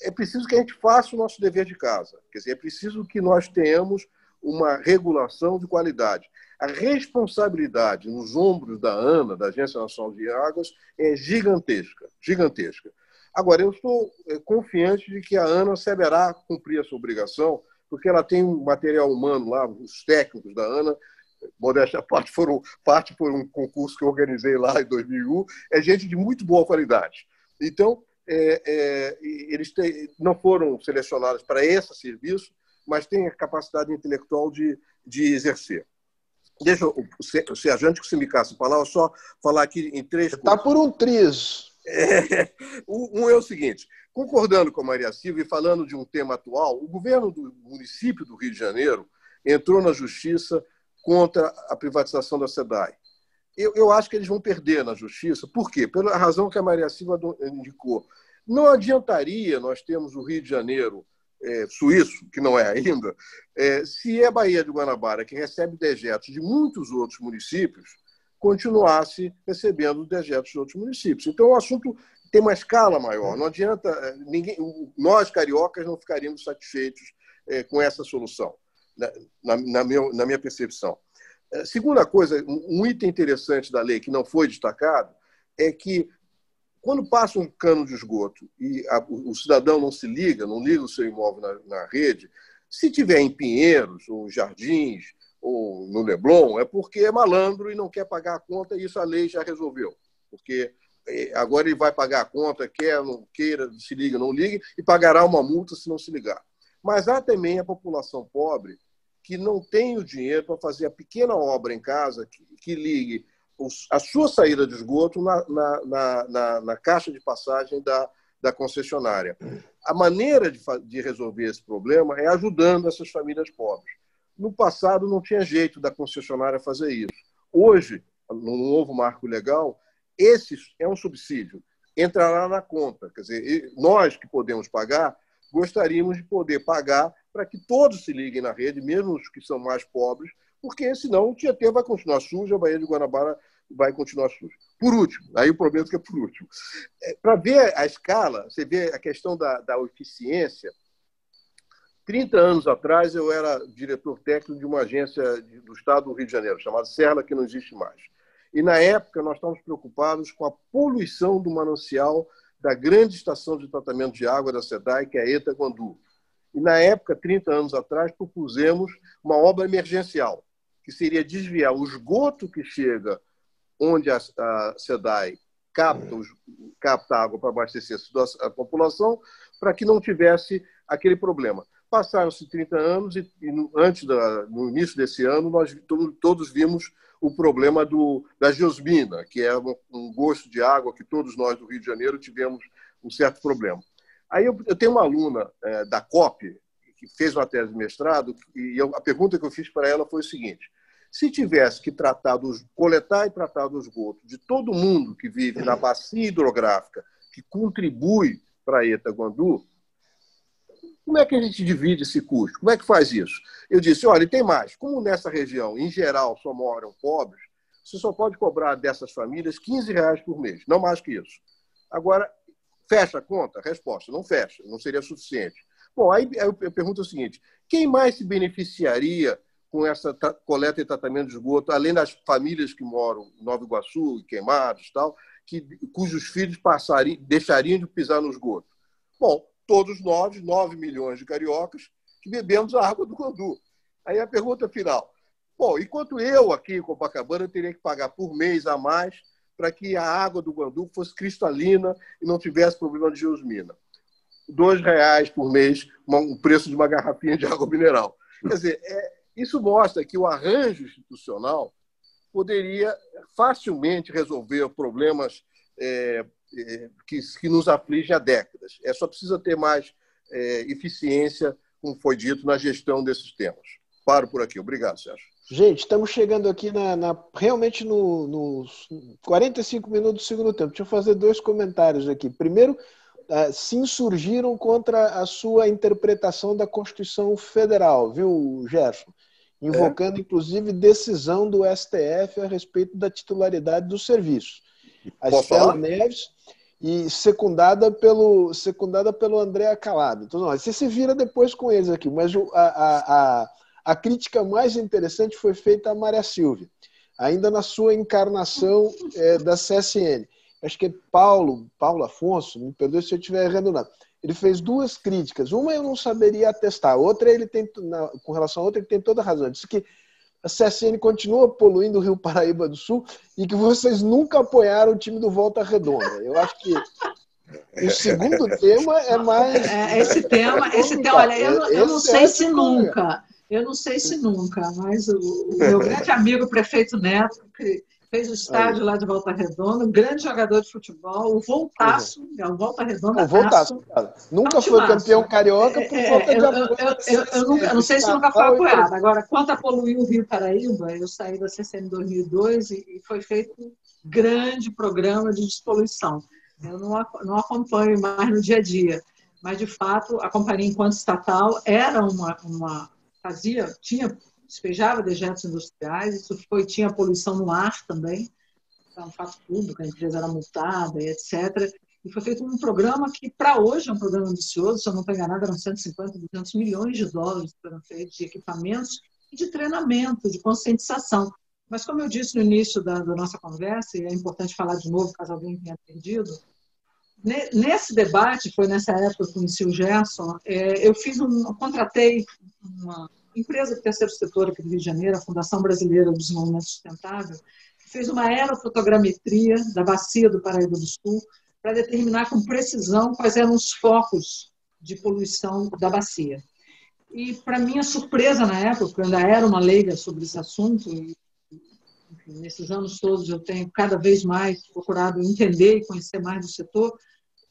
É preciso que a gente faça o nosso dever de casa. Quer dizer, é preciso que nós tenhamos uma regulação de qualidade. A responsabilidade nos ombros da ANA, da Agência Nacional de Águas, é gigantesca, gigantesca. Agora, eu estou é, confiante de que a ANA saberá cumprir essa obrigação, porque ela tem um material humano lá, os técnicos da ANA, modéstia à parte, foram, parte por um concurso que eu organizei lá em 2001, é gente de muito boa qualidade. Então, é, é, eles têm, não foram selecionados para esse serviço, mas tem a capacidade intelectual de, de exercer. Deixa o, o Sérgio, que se me caça palavra, só falar aqui em três Está por um triz. É, (laughs) um é o seguinte: concordando com a Maria Silva e falando de um tema atual, o governo do município do Rio de Janeiro entrou na justiça contra a privatização da SEDAI. Eu, eu acho que eles vão perder na justiça. Por quê? Pela razão que a Maria Silva indicou. Não adiantaria nós termos o Rio de Janeiro é, suíço, que não é ainda, é, se a Baía de Guanabara, que recebe dejetos de muitos outros municípios, continuasse recebendo dejetos de outros municípios. Então, o assunto tem uma escala maior. Não adianta, é, ninguém, nós cariocas não ficaríamos satisfeitos é, com essa solução, né, na, na, meu, na minha percepção. É, segunda coisa, um item interessante da lei que não foi destacado é que quando passa um cano de esgoto e a, o, cidadão não se liga, não liga o seu imóvel na, na, rede, se tiver em Pinheiros, ou Jardins, ou no Leblon, é porque é malandro e não quer pagar a conta, e isso a lei já resolveu. Porque é, agora ele vai pagar a conta, quer, não queira, se liga, não liga, e pagará uma multa se não se ligar. Mas há também a população pobre que não tem o dinheiro para fazer a pequena obra em casa que, que ligue a sua saída de esgoto na, na, na, na caixa de passagem da, da concessionária. A maneira de, de resolver esse problema é ajudando essas famílias pobres. No passado não tinha jeito da concessionária fazer isso. Hoje, no novo marco legal, esse é um subsídio, entrará na conta. Quer dizer, nós que podemos pagar, gostaríamos de poder pagar para que todos se liguem na rede, mesmo os que são mais pobres, porque senão o Tietê vai continuar sujo, a Baía de Guanabara vai continuar sujo. Por último, aí o problema é que é por último. É, Para ver a escala, você vê a questão da, da eficiência. 30 anos atrás, eu era diretor técnico de uma agência do estado do Rio de Janeiro, chamada Serra, que não existe mais. E, na época, nós estávamos preocupados com a poluição do manancial da grande estação de tratamento de água da SEDAI, que é a ETA Guandu. E, na época, 30 anos atrás, propusemos uma obra emergencial, que seria desviar o esgoto que chega onde a, a SEDAI capta, capta água para abastecer a população, para que não tivesse aquele problema. Passaram-se 30 anos e, e antes da, no início desse ano, nós todos vimos o problema do, da geosmina, que é um, um, gosto de água que todos nós do Rio de Janeiro tivemos um certo problema. Aí eu, eu tenho uma aluna é, da COP, que fez uma tese de mestrado, e eu, a pergunta que eu fiz para ela foi o seguinte: se tivesse que tratar dos, coletar e tratar do esgoto de todo mundo que vive na bacia hidrográfica, que contribui para a ETA Guandu, como é que a gente divide esse custo? Como é que faz isso? Eu disse, olha, e tem mais. Como nessa região, em geral, só moram pobres, você só pode cobrar dessas famílias 15 reais por mês, não mais que isso. Agora, fecha a conta? Resposta, não fecha, não seria suficiente. Bom, aí eu pergunto o seguinte, quem mais se beneficiaria com essa coleta e tratamento de esgoto, além das famílias que moram em Nova Iguaçu, Queimados tal, que, cujos filhos passariam, deixariam de pisar no esgoto? Bom, todos nós, 9 milhões de cariocas, que bebemos a água do Guandu. Aí a pergunta final. Bom, enquanto eu aqui em Copacabana teria que pagar por mês a mais para que a água do Guandu fosse cristalina e não tivesse problema de geosmina. Dois reais por mês, o preço de uma garrafinha de água mineral. Quer dizer, é, isso mostra que o arranjo institucional poderia facilmente resolver problemas é, que, que, nos afligem há décadas. É só precisa ter mais é, eficiência, como foi dito, na gestão desses temas. Paro por aqui. Obrigado, Sérgio. Gente, estamos chegando aqui na, na realmente nos no 45 minutos do segundo tempo. Deixa eu fazer dois comentários aqui. Primeiro, uh, se insurgiram contra a sua interpretação da Constituição Federal, viu, Gerson? invocando é. inclusive decisão do STF a respeito da titularidade do serviço. A Posso Estela falar? Neves e secundada pelo secundada pelo André Calado. Então, não, você se vira depois com eles aqui, mas a, a, a, a crítica mais interessante foi feita a Maria Silvia, ainda na sua encarnação é, da CSN. Acho que é Paulo, Paulo Afonso, me perdoe se eu estiver errando nada ele fez duas críticas. Uma eu não saberia atestar, outra ele tem, na, com relação a outra, ele tem toda a razão. Disse que a CSN continua poluindo o Rio Paraíba do Sul e que vocês nunca apoiaram o time do Volta Redonda. Eu acho que o segundo tema é mais. É, esse tema, esse tema, olha, eu, eu não sei é se nunca. Eu não sei se nunca, mas o, o meu grande amigo, o prefeito Neto, que fez o estádio Aí. lá de Volta Redonda, um grande jogador de futebol, o Voltaço, é. o Volta Redonda. O Voltaço, Nunca foi campeão carioca por é, é, de eu, eu, eu, eu, nunca, não sei se nunca foi apoiado. Agora, quanto a poluir o Rio Paraíba, eu saí da CCN em 2002 e, e foi feito um grande programa de despoluição. Eu não, não acompanho mais no dia a dia, mas de fato a companhia enquanto estatal era uma, uma fazia tinha despejava dejetos industriais, isso foi, tinha poluição no ar também, era um fato público, a empresa era multada e etc. E foi feito um programa que, para hoje, é um programa ambicioso, se eu não estou enganado, eram 150, 200 milhões de dólares que foram feitos de equipamentos e de treinamento, de conscientização. Mas, como eu disse no início da, da nossa conversa, e é importante falar de novo, caso alguém tenha perdido, nesse debate, foi nessa época que eu conheci o Gerson, é, eu fiz um, contratei uma, empresa do terceiro setor aqui do Rio de Janeiro, a Fundação Brasileira do Desenvolvimento Sustentável, fez uma aerofotogrametria da bacia do Paraíba do Sul para determinar com precisão quais eram os focos de poluição da bacia. E, para minha surpresa na época, eu ainda era uma leiga sobre esse assunto, e enfim, nesses anos todos eu tenho cada vez mais procurado entender e conhecer mais do setor,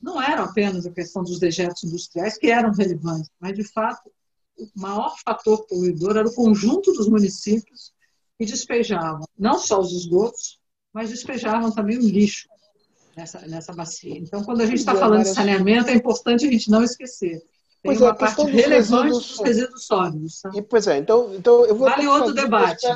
não era apenas a questão dos dejetos industriais, que eram relevantes, mas, de fato, o maior fator poluidor era o conjunto dos municípios que despejavam não só os esgotos, mas despejavam também o lixo nessa, nessa bacia. Então, quando a gente está falando de saneamento, é importante a gente não esquecer. Tem pois é, uma é, parte relevante dos resíduos sólidos. Tá? E, pois é, então, então eu vou. Vale outro debate.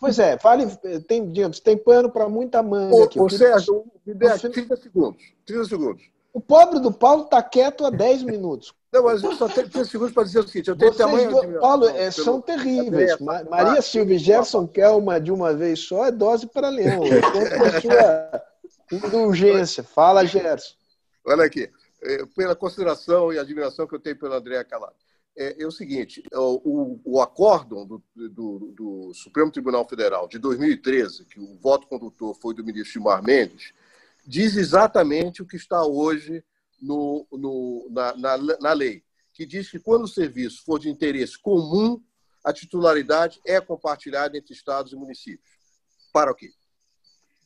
Pois é, vale, tem, digamos, tem pano para muita manga. Ô, aqui. Ô, Sérgio, me dê 30 segundos. 30 segundos. O pobre do Paulo está quieto há 10 minutos. Não, mas eu só tenho 30 segundos para dizer o seguinte: eu tenho Vocês tamanho. Do... Paulo, é, são terríveis. Tarefa, Maria Silvia e Gerson Kelma de uma vez só é dose para leão. É sua indulgência. Fala, Gerson. Olha aqui. É, pela consideração e admiração que eu tenho pelo André Calado. É, é, o seguinte: o, o acórdão do, do, do, Supremo Tribunal Federal de 2013, que o voto condutor foi do ministro Gilmar Mendes, diz exatamente o que está hoje no, no, na, na, na lei, que diz que quando o serviço for de interesse comum, a titularidade é compartilhada entre estados e municípios. Para o quê?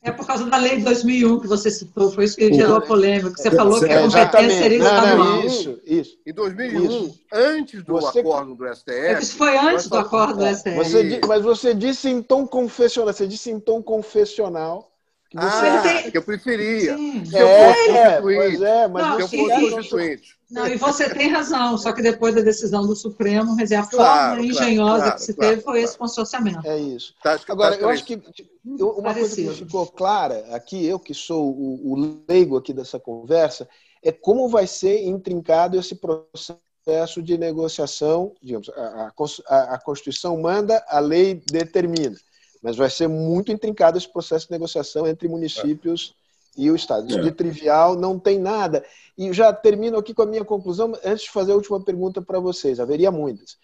É por causa da lei de 2001 que você citou, foi isso que gerou a polêmica. Você é, falou que a competência seria estadual. Isso, isso. Em 2001, isso. antes do você... acordo do STF. É isso foi antes do acordo do STF. Você, mas você disse em tom confessional, você disse em tom confessional. Ah, tem... que eu preferia. Sim. Se eu fosse é, constituinte. É, mas não, se eu fosse constituinte. Não, e você tem razão, só que depois da decisão do Supremo, a claro, forma engenhosa claro, que se claro, teve foi esse consorciamento. É isso. Tá, Agora, eu acho que uma coisa que ficou clara aqui, eu que sou o, o leigo aqui dessa conversa, é como vai ser intrincado esse processo de negociação, digamos, a, a, a Constituição manda, a lei determina, mas vai ser muito intrincado esse processo de negociação entre municípios e o Estado. Isso é. de trivial não tem nada. E já termino aqui com a minha conclusão, antes de fazer a última pergunta para vocês, haveria muitas.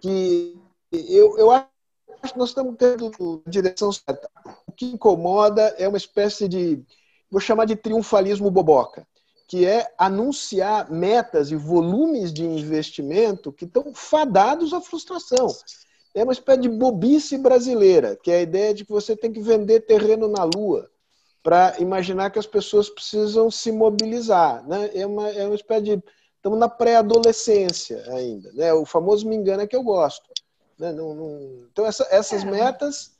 Que eu, eu acho que nós estamos tendo direção certa. O que incomoda é uma espécie de, vou chamar de triunfalismo boboca, que é anunciar metas e volumes de investimento que estão fadados à frustração. É uma espécie de bobice brasileira, que é a ideia de que você tem que vender terreno na Lua para imaginar que as pessoas precisam se mobilizar. Né? É, uma, é uma espécie de. Estamos na pré-adolescência ainda. Né? O famoso me engana que eu gosto. Né? Não, não... Então, essa, essas é. metas.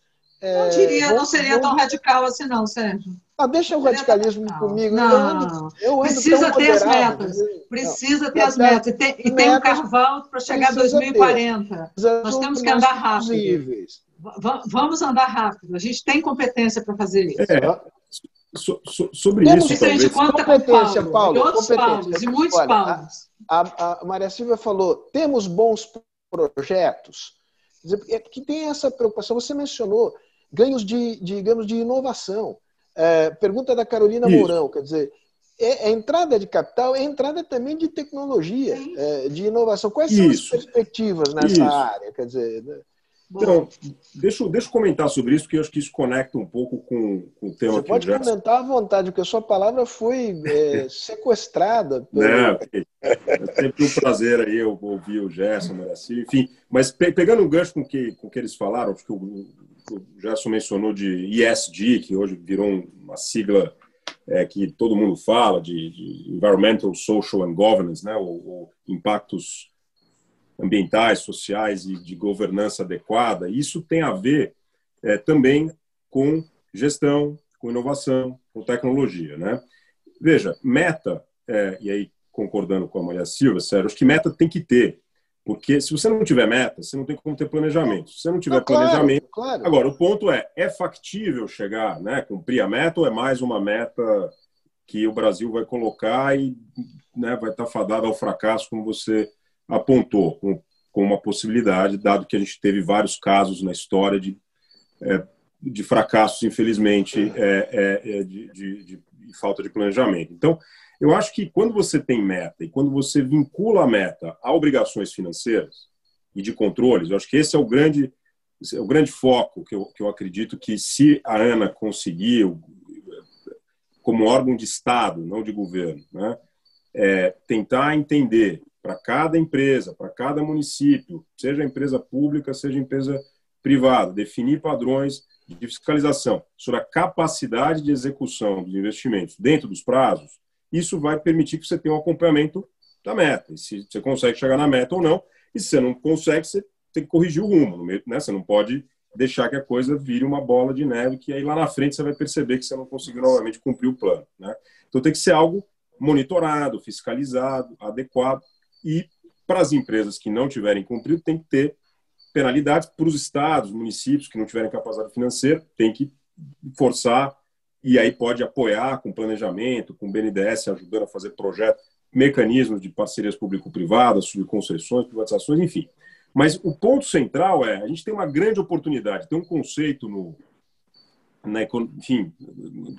É, não diria, não seria tão radical assim, não, Sérgio. Ah, deixa o radicalismo comigo. Não, eu ando, eu ando precisa ter as metas. Precisa não. ter as metas. E tem, e tem um carvão para chegar a 2040. Ter. Nós temos que andar rápido. Possíveis. Vamos andar rápido. A gente tem competência para fazer isso. É, So, so, sobre Temos isso, talvez... competência, Paulo, Paulo, e outros Paulos, e muitos Olha, Paulos. A, a, Maria Silvia falou, temos bons projetos, é que tem essa preocupação, você mencionou ganhos de, de digamos, de inovação. É, pergunta da Carolina isso. Mourão, quer dizer, é, é, entrada de capital, é entrada também de tecnologia, é, de inovação. Quais são isso. as perspectivas nessa isso. área? Quer dizer, né? Então, deixa, deixa eu comentar sobre isso, porque eu acho que isso conecta um pouco com, com o tema Você que pode já... comentar à vontade, porque a sua palavra foi é, (laughs) sequestrada. Pelo... Não, é sempre um prazer aí eu ouvir o Gerson, assim, enfim. Mas pe pegando um gancho com que, o com que eles falaram, acho que o, o Gerson mencionou de ESG, que hoje virou uma sigla é, que todo mundo fala, de, de Environmental, Social and Governance, né, ou, impactos ambientais, sociais e de governança adequada, isso tem a ver é, também com gestão, com inovação, com tecnologia. Né? Veja, meta, é, e aí concordando com a Maria Silva, sério, acho que meta tem que ter, porque se você não tiver meta, você não tem como ter planejamento. Se você não tiver claro, planejamento. Claro. Agora, o ponto é: é factível chegar, né, cumprir a meta ou é mais uma meta que o Brasil vai colocar e né, vai estar fadado ao fracasso, como você apontou com, com uma possibilidade, dado que a gente teve vários casos na história de, é, de fracassos, infelizmente, é, é, é de, de, de, falta de planejamento. Então, eu acho que quando você tem meta e quando você vincula a meta a obrigações financeiras e de controles, eu acho que esse é o grande, é o grande foco que eu, que eu acredito que se a ANA conseguir, como órgão de Estado, não de governo, né, é, tentar entender para cada empresa, para cada município, seja empresa pública, seja empresa privada, definir padrões de fiscalização sobre a capacidade de execução dos investimentos dentro dos prazos, isso vai permitir que você tenha um acompanhamento da meta. E se você consegue chegar na meta ou não, e se você não consegue, você tem que corrigir o rumo. Né? Você não pode deixar que a coisa vire uma bola de neve, que aí lá na frente você vai perceber que você não conseguiu novamente cumprir o plano. Né? Então tem que ser algo monitorado, fiscalizado, adequado. E para as empresas que não tiverem cumprido, tem que ter penalidades para os estados, municípios que não tiverem capacidade financeira, tem que forçar e aí pode apoiar com planejamento, com o BNDES ajudando a fazer projetos, mecanismos de parcerias público-privadas, subconcessões, privatizações, enfim. Mas o ponto central é, a gente tem uma grande oportunidade, tem um conceito no, na, enfim,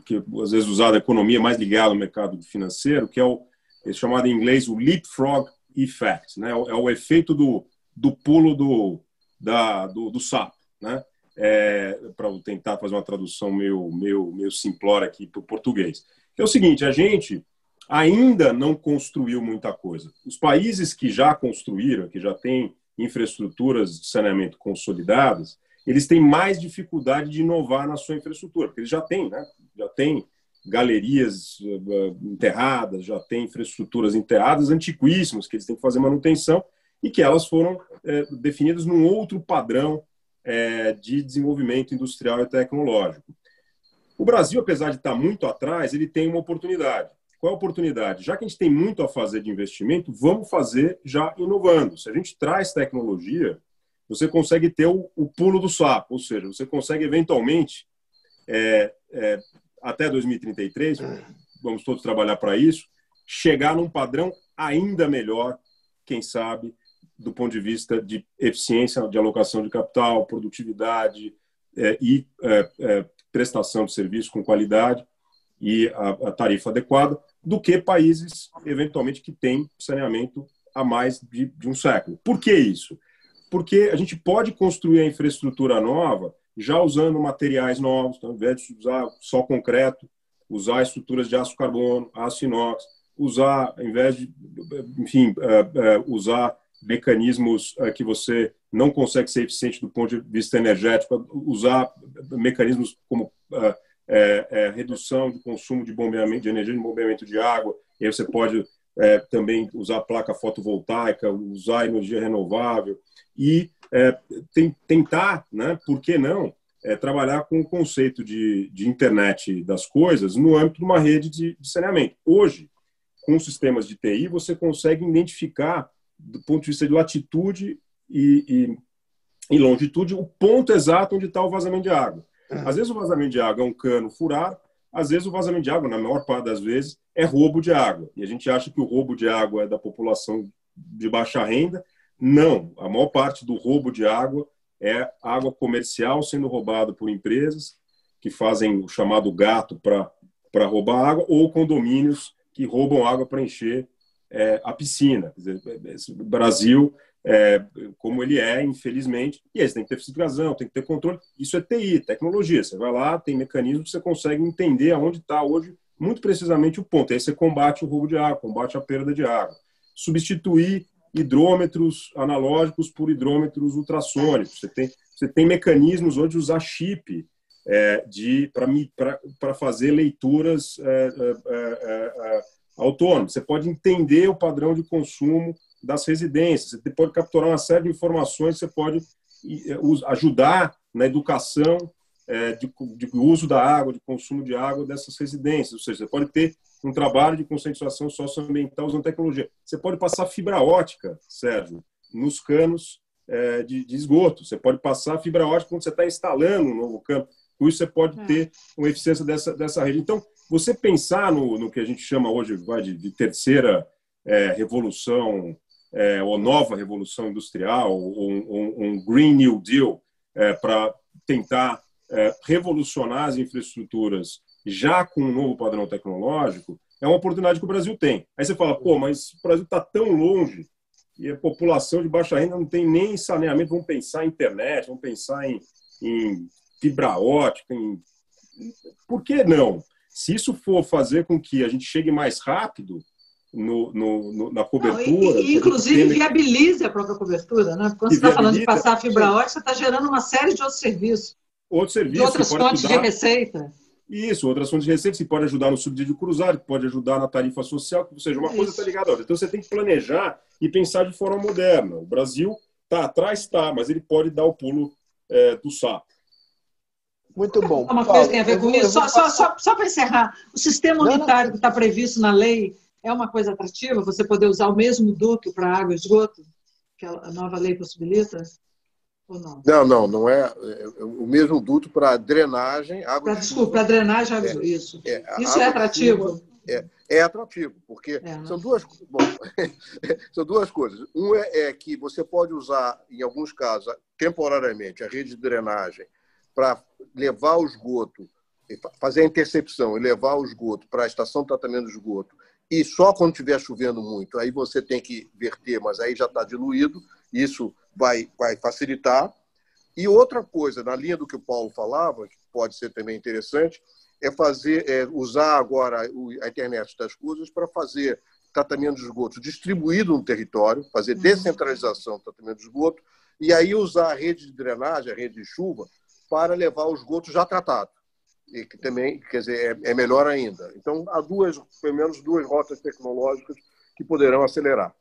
que às vezes usado a economia mais ligada ao mercado financeiro, que é o é chamado em inglês o leapfrog effect, né? É o efeito do, do pulo do, da, do, do sapo, né? É, para tentar fazer uma tradução meio, meio, meio simplória aqui para o português. É o seguinte, a gente, ainda não construiu muita coisa. Os países que já construíram, que já têm infraestruturas de saneamento consolidadas, eles têm mais dificuldade de inovar na sua infraestrutura, porque eles já têm, né? já têm galerias uh, enterradas, já têm infraestruturas enterradas antiquíssimas, que eles têm que fazer manutenção e que elas foram é, definidas num outro padrão é, de desenvolvimento industrial e tecnológico. O Brasil, apesar de estar muito atrás, ele tem uma oportunidade. Qual é a oportunidade? Já que a gente tem muito a fazer de investimento, vamos fazer já inovando. Se a gente traz tecnologia, você consegue ter o, o pulo do sapo, ou seja, você consegue eventualmente, é, é, até 2033, vamos todos trabalhar para isso, chegar num padrão ainda melhor, quem sabe, do ponto de vista de eficiência de alocação de capital, produtividade é, e é, é, prestação de serviço com qualidade e a, a, tarifa adequada, do que países, eventualmente, que têm saneamento há mais de, de um século. Por que isso? Porque a gente pode construir a infraestrutura nova já usando materiais novos, então, ao invés de usar só concreto, usar estruturas de aço carbono, aço inox, usar, ao invés de, enfim, uh, uh, usar mecanismos uh, que você não consegue ser eficiente do ponto de vista energético, usar mecanismos como é, é, redução do consumo de bombeamento de energia de bombeamento de água. E aí você pode é, também usar placa fotovoltaica, usar energia renovável e tem, tentar, né, por que não, trabalhar com o conceito de, de internet das coisas no âmbito de uma rede de, de saneamento. Hoje, com sistemas de TI, você consegue identificar, do ponto de vista de latitude e, e, e longitude, o ponto exato onde está o vazamento de água. Às vezes o vazamento de água é um cano furado, às vezes o vazamento de água, na maior parte das vezes, é roubo de água. E a gente acha que o roubo de água é da população de baixa renda. Não, a maior parte do roubo de água é água comercial sendo roubada por empresas que fazem o chamado gato para roubar água ou condomínios que roubam água para encher é, a piscina. Dizer, o Brasil é, como ele é, infelizmente. E aí você tem que ter fiscalização, tem que ter controle. Isso é TI, tecnologia. Você vai lá, tem mecanismos você consegue entender aonde está hoje, muito precisamente, o ponto. Aí você combate o roubo de água, combate a perda de água. Substituir hidrômetros analógicos por hidrômetros ultrassônicos. Você tem, você tem mecanismos hoje de usar chip é, para fazer leituras é, é, autônomas. Você pode entender o padrão de consumo das residências. Você pode capturar uma série de informações, você pode ajudar na educação é, de, de, uso da água, de consumo de água dessas residências. Ou seja, você pode ter um trabalho de conscientização socioambiental usando tecnologia. Você pode passar fibra ótica, Sérgio, nos canos é, de, de, esgoto. Você pode passar fibra ótica quando você está instalando um novo campo. Com isso, você pode é. ter uma eficiência dessa, dessa rede. Então, você pensar no, no que a gente chama hoje vai, de, de terceira é, revolução é, ou nova revolução industrial, ou um, um Green New Deal, é, para tentar é, revolucionar as infraestruturas já com um novo padrão tecnológico, é uma oportunidade que o Brasil tem. Aí você fala, pô, mas o Brasil está tão longe e a população de baixa renda não tem nem saneamento, vamos pensar em internet, vamos pensar em, em fibra ótica, em... por que não? Se isso for fazer com que a gente chegue mais rápido, no, no, no, na cobertura. Não, e, inclusive viabilize a própria cobertura, né? Quando você está falando de passar a fibra ótica, você está gerando uma série de outros serviços. Outros serviços. De outras fontes ajudar... de receita. Isso, outras fontes de receita, que pode ajudar no subsídio cruzado, que pode ajudar na tarifa social, ou seja, uma Isso. coisa está ligada a outra. Então você tem que planejar e pensar de forma moderna. O Brasil está atrás, está, mas ele pode dar o pulo é, do sapo. Muito bom. Uma coisa tem a ver com isso. Só, só, só, só para encerrar, o sistema unitário que está previsto na lei é uma coisa atrativa você poder usar o mesmo duto para água e esgoto que a nova lei possibilita? Ou não? Não, não, não é, é o mesmo duto para drenagem, água pra, Desculpa, para drenagem, água, é, isso. É, isso é atrativo? É, é atrativo, porque é, né? são, duas, bom, (laughs) são duas coisas. Um é, é, que você pode usar, em alguns casos, temporariamente, a rede de drenagem para levar o esgoto, fazer a intercepção e levar o esgoto para a estação de tratamento de esgoto e só quando estiver chovendo muito, aí você tem que verter, mas aí já está diluído, isso vai, vai facilitar. E outra coisa, na linha do que o Paulo falava, que pode ser também interessante, é fazer, é usar agora a internet das coisas para fazer tratamento de esgoto distribuído no território, fazer uhum. descentralização do tratamento de esgoto, e aí usar a rede de drenagem, a rede de chuva, para levar o esgoto já tratado. E que também, quer dizer, é, é melhor ainda. Então, há duas, pelo menos duas rotas tecnológicas que poderão acelerar.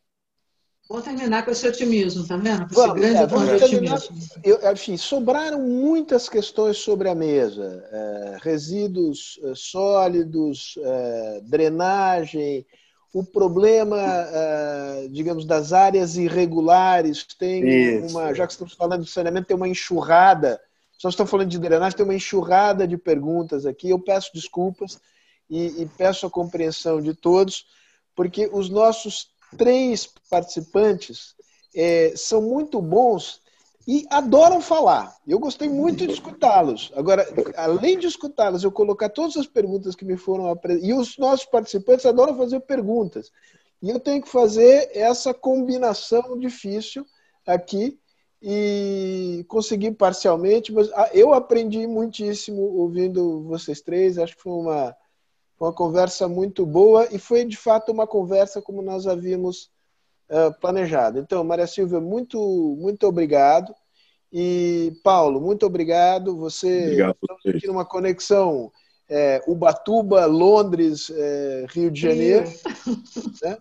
Vamos terminar com esse otimismo, tá vendo? Com vamos, grande é, vamos terminar. Eu, enfim, sobraram muitas questões sobre a mesa: é, resíduos é, sólidos, é, drenagem, o problema, é, digamos, das áreas irregulares. Tem Isso. uma, já que estamos falando de saneamento, tem uma enxurrada. Só estão falando de drenagem, tem uma enxurrada de perguntas aqui. Eu peço desculpas e, e peço a compreensão de todos, porque os nossos três participantes é, são muito bons e adoram falar. Eu gostei muito de escutá-los. Agora, além de escutá-los, eu colocar todas as perguntas que me foram apresentadas. E os nossos participantes adoram fazer perguntas. E eu tenho que fazer essa combinação difícil aqui e conseguir parcialmente, mas ah, eu aprendi muitíssimo ouvindo vocês três. Acho que foi uma, uma conversa muito boa e foi de fato uma conversa como nós havíamos uh, planejado. Então, Maria Silvia, muito, muito obrigado. E Paulo, muito obrigado. Você obrigado estamos aqui numa conexão é, Ubatuba, Londres, é, Rio de Janeiro. Né?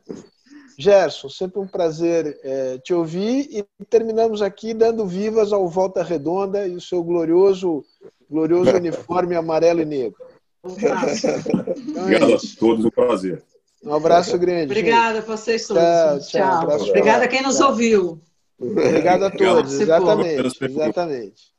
Gerson, sempre um prazer é, te ouvir e terminamos aqui dando vivas ao Volta Redonda e o seu glorioso, glorioso uniforme amarelo e negro. Um abraço. Então Obrigado é a todos, um prazer. Um abraço grande. Obrigada a vocês todos. Tchau. tchau. tchau. Obrigada a quem nos ouviu. Obrigado a todos, exatamente. Exatamente.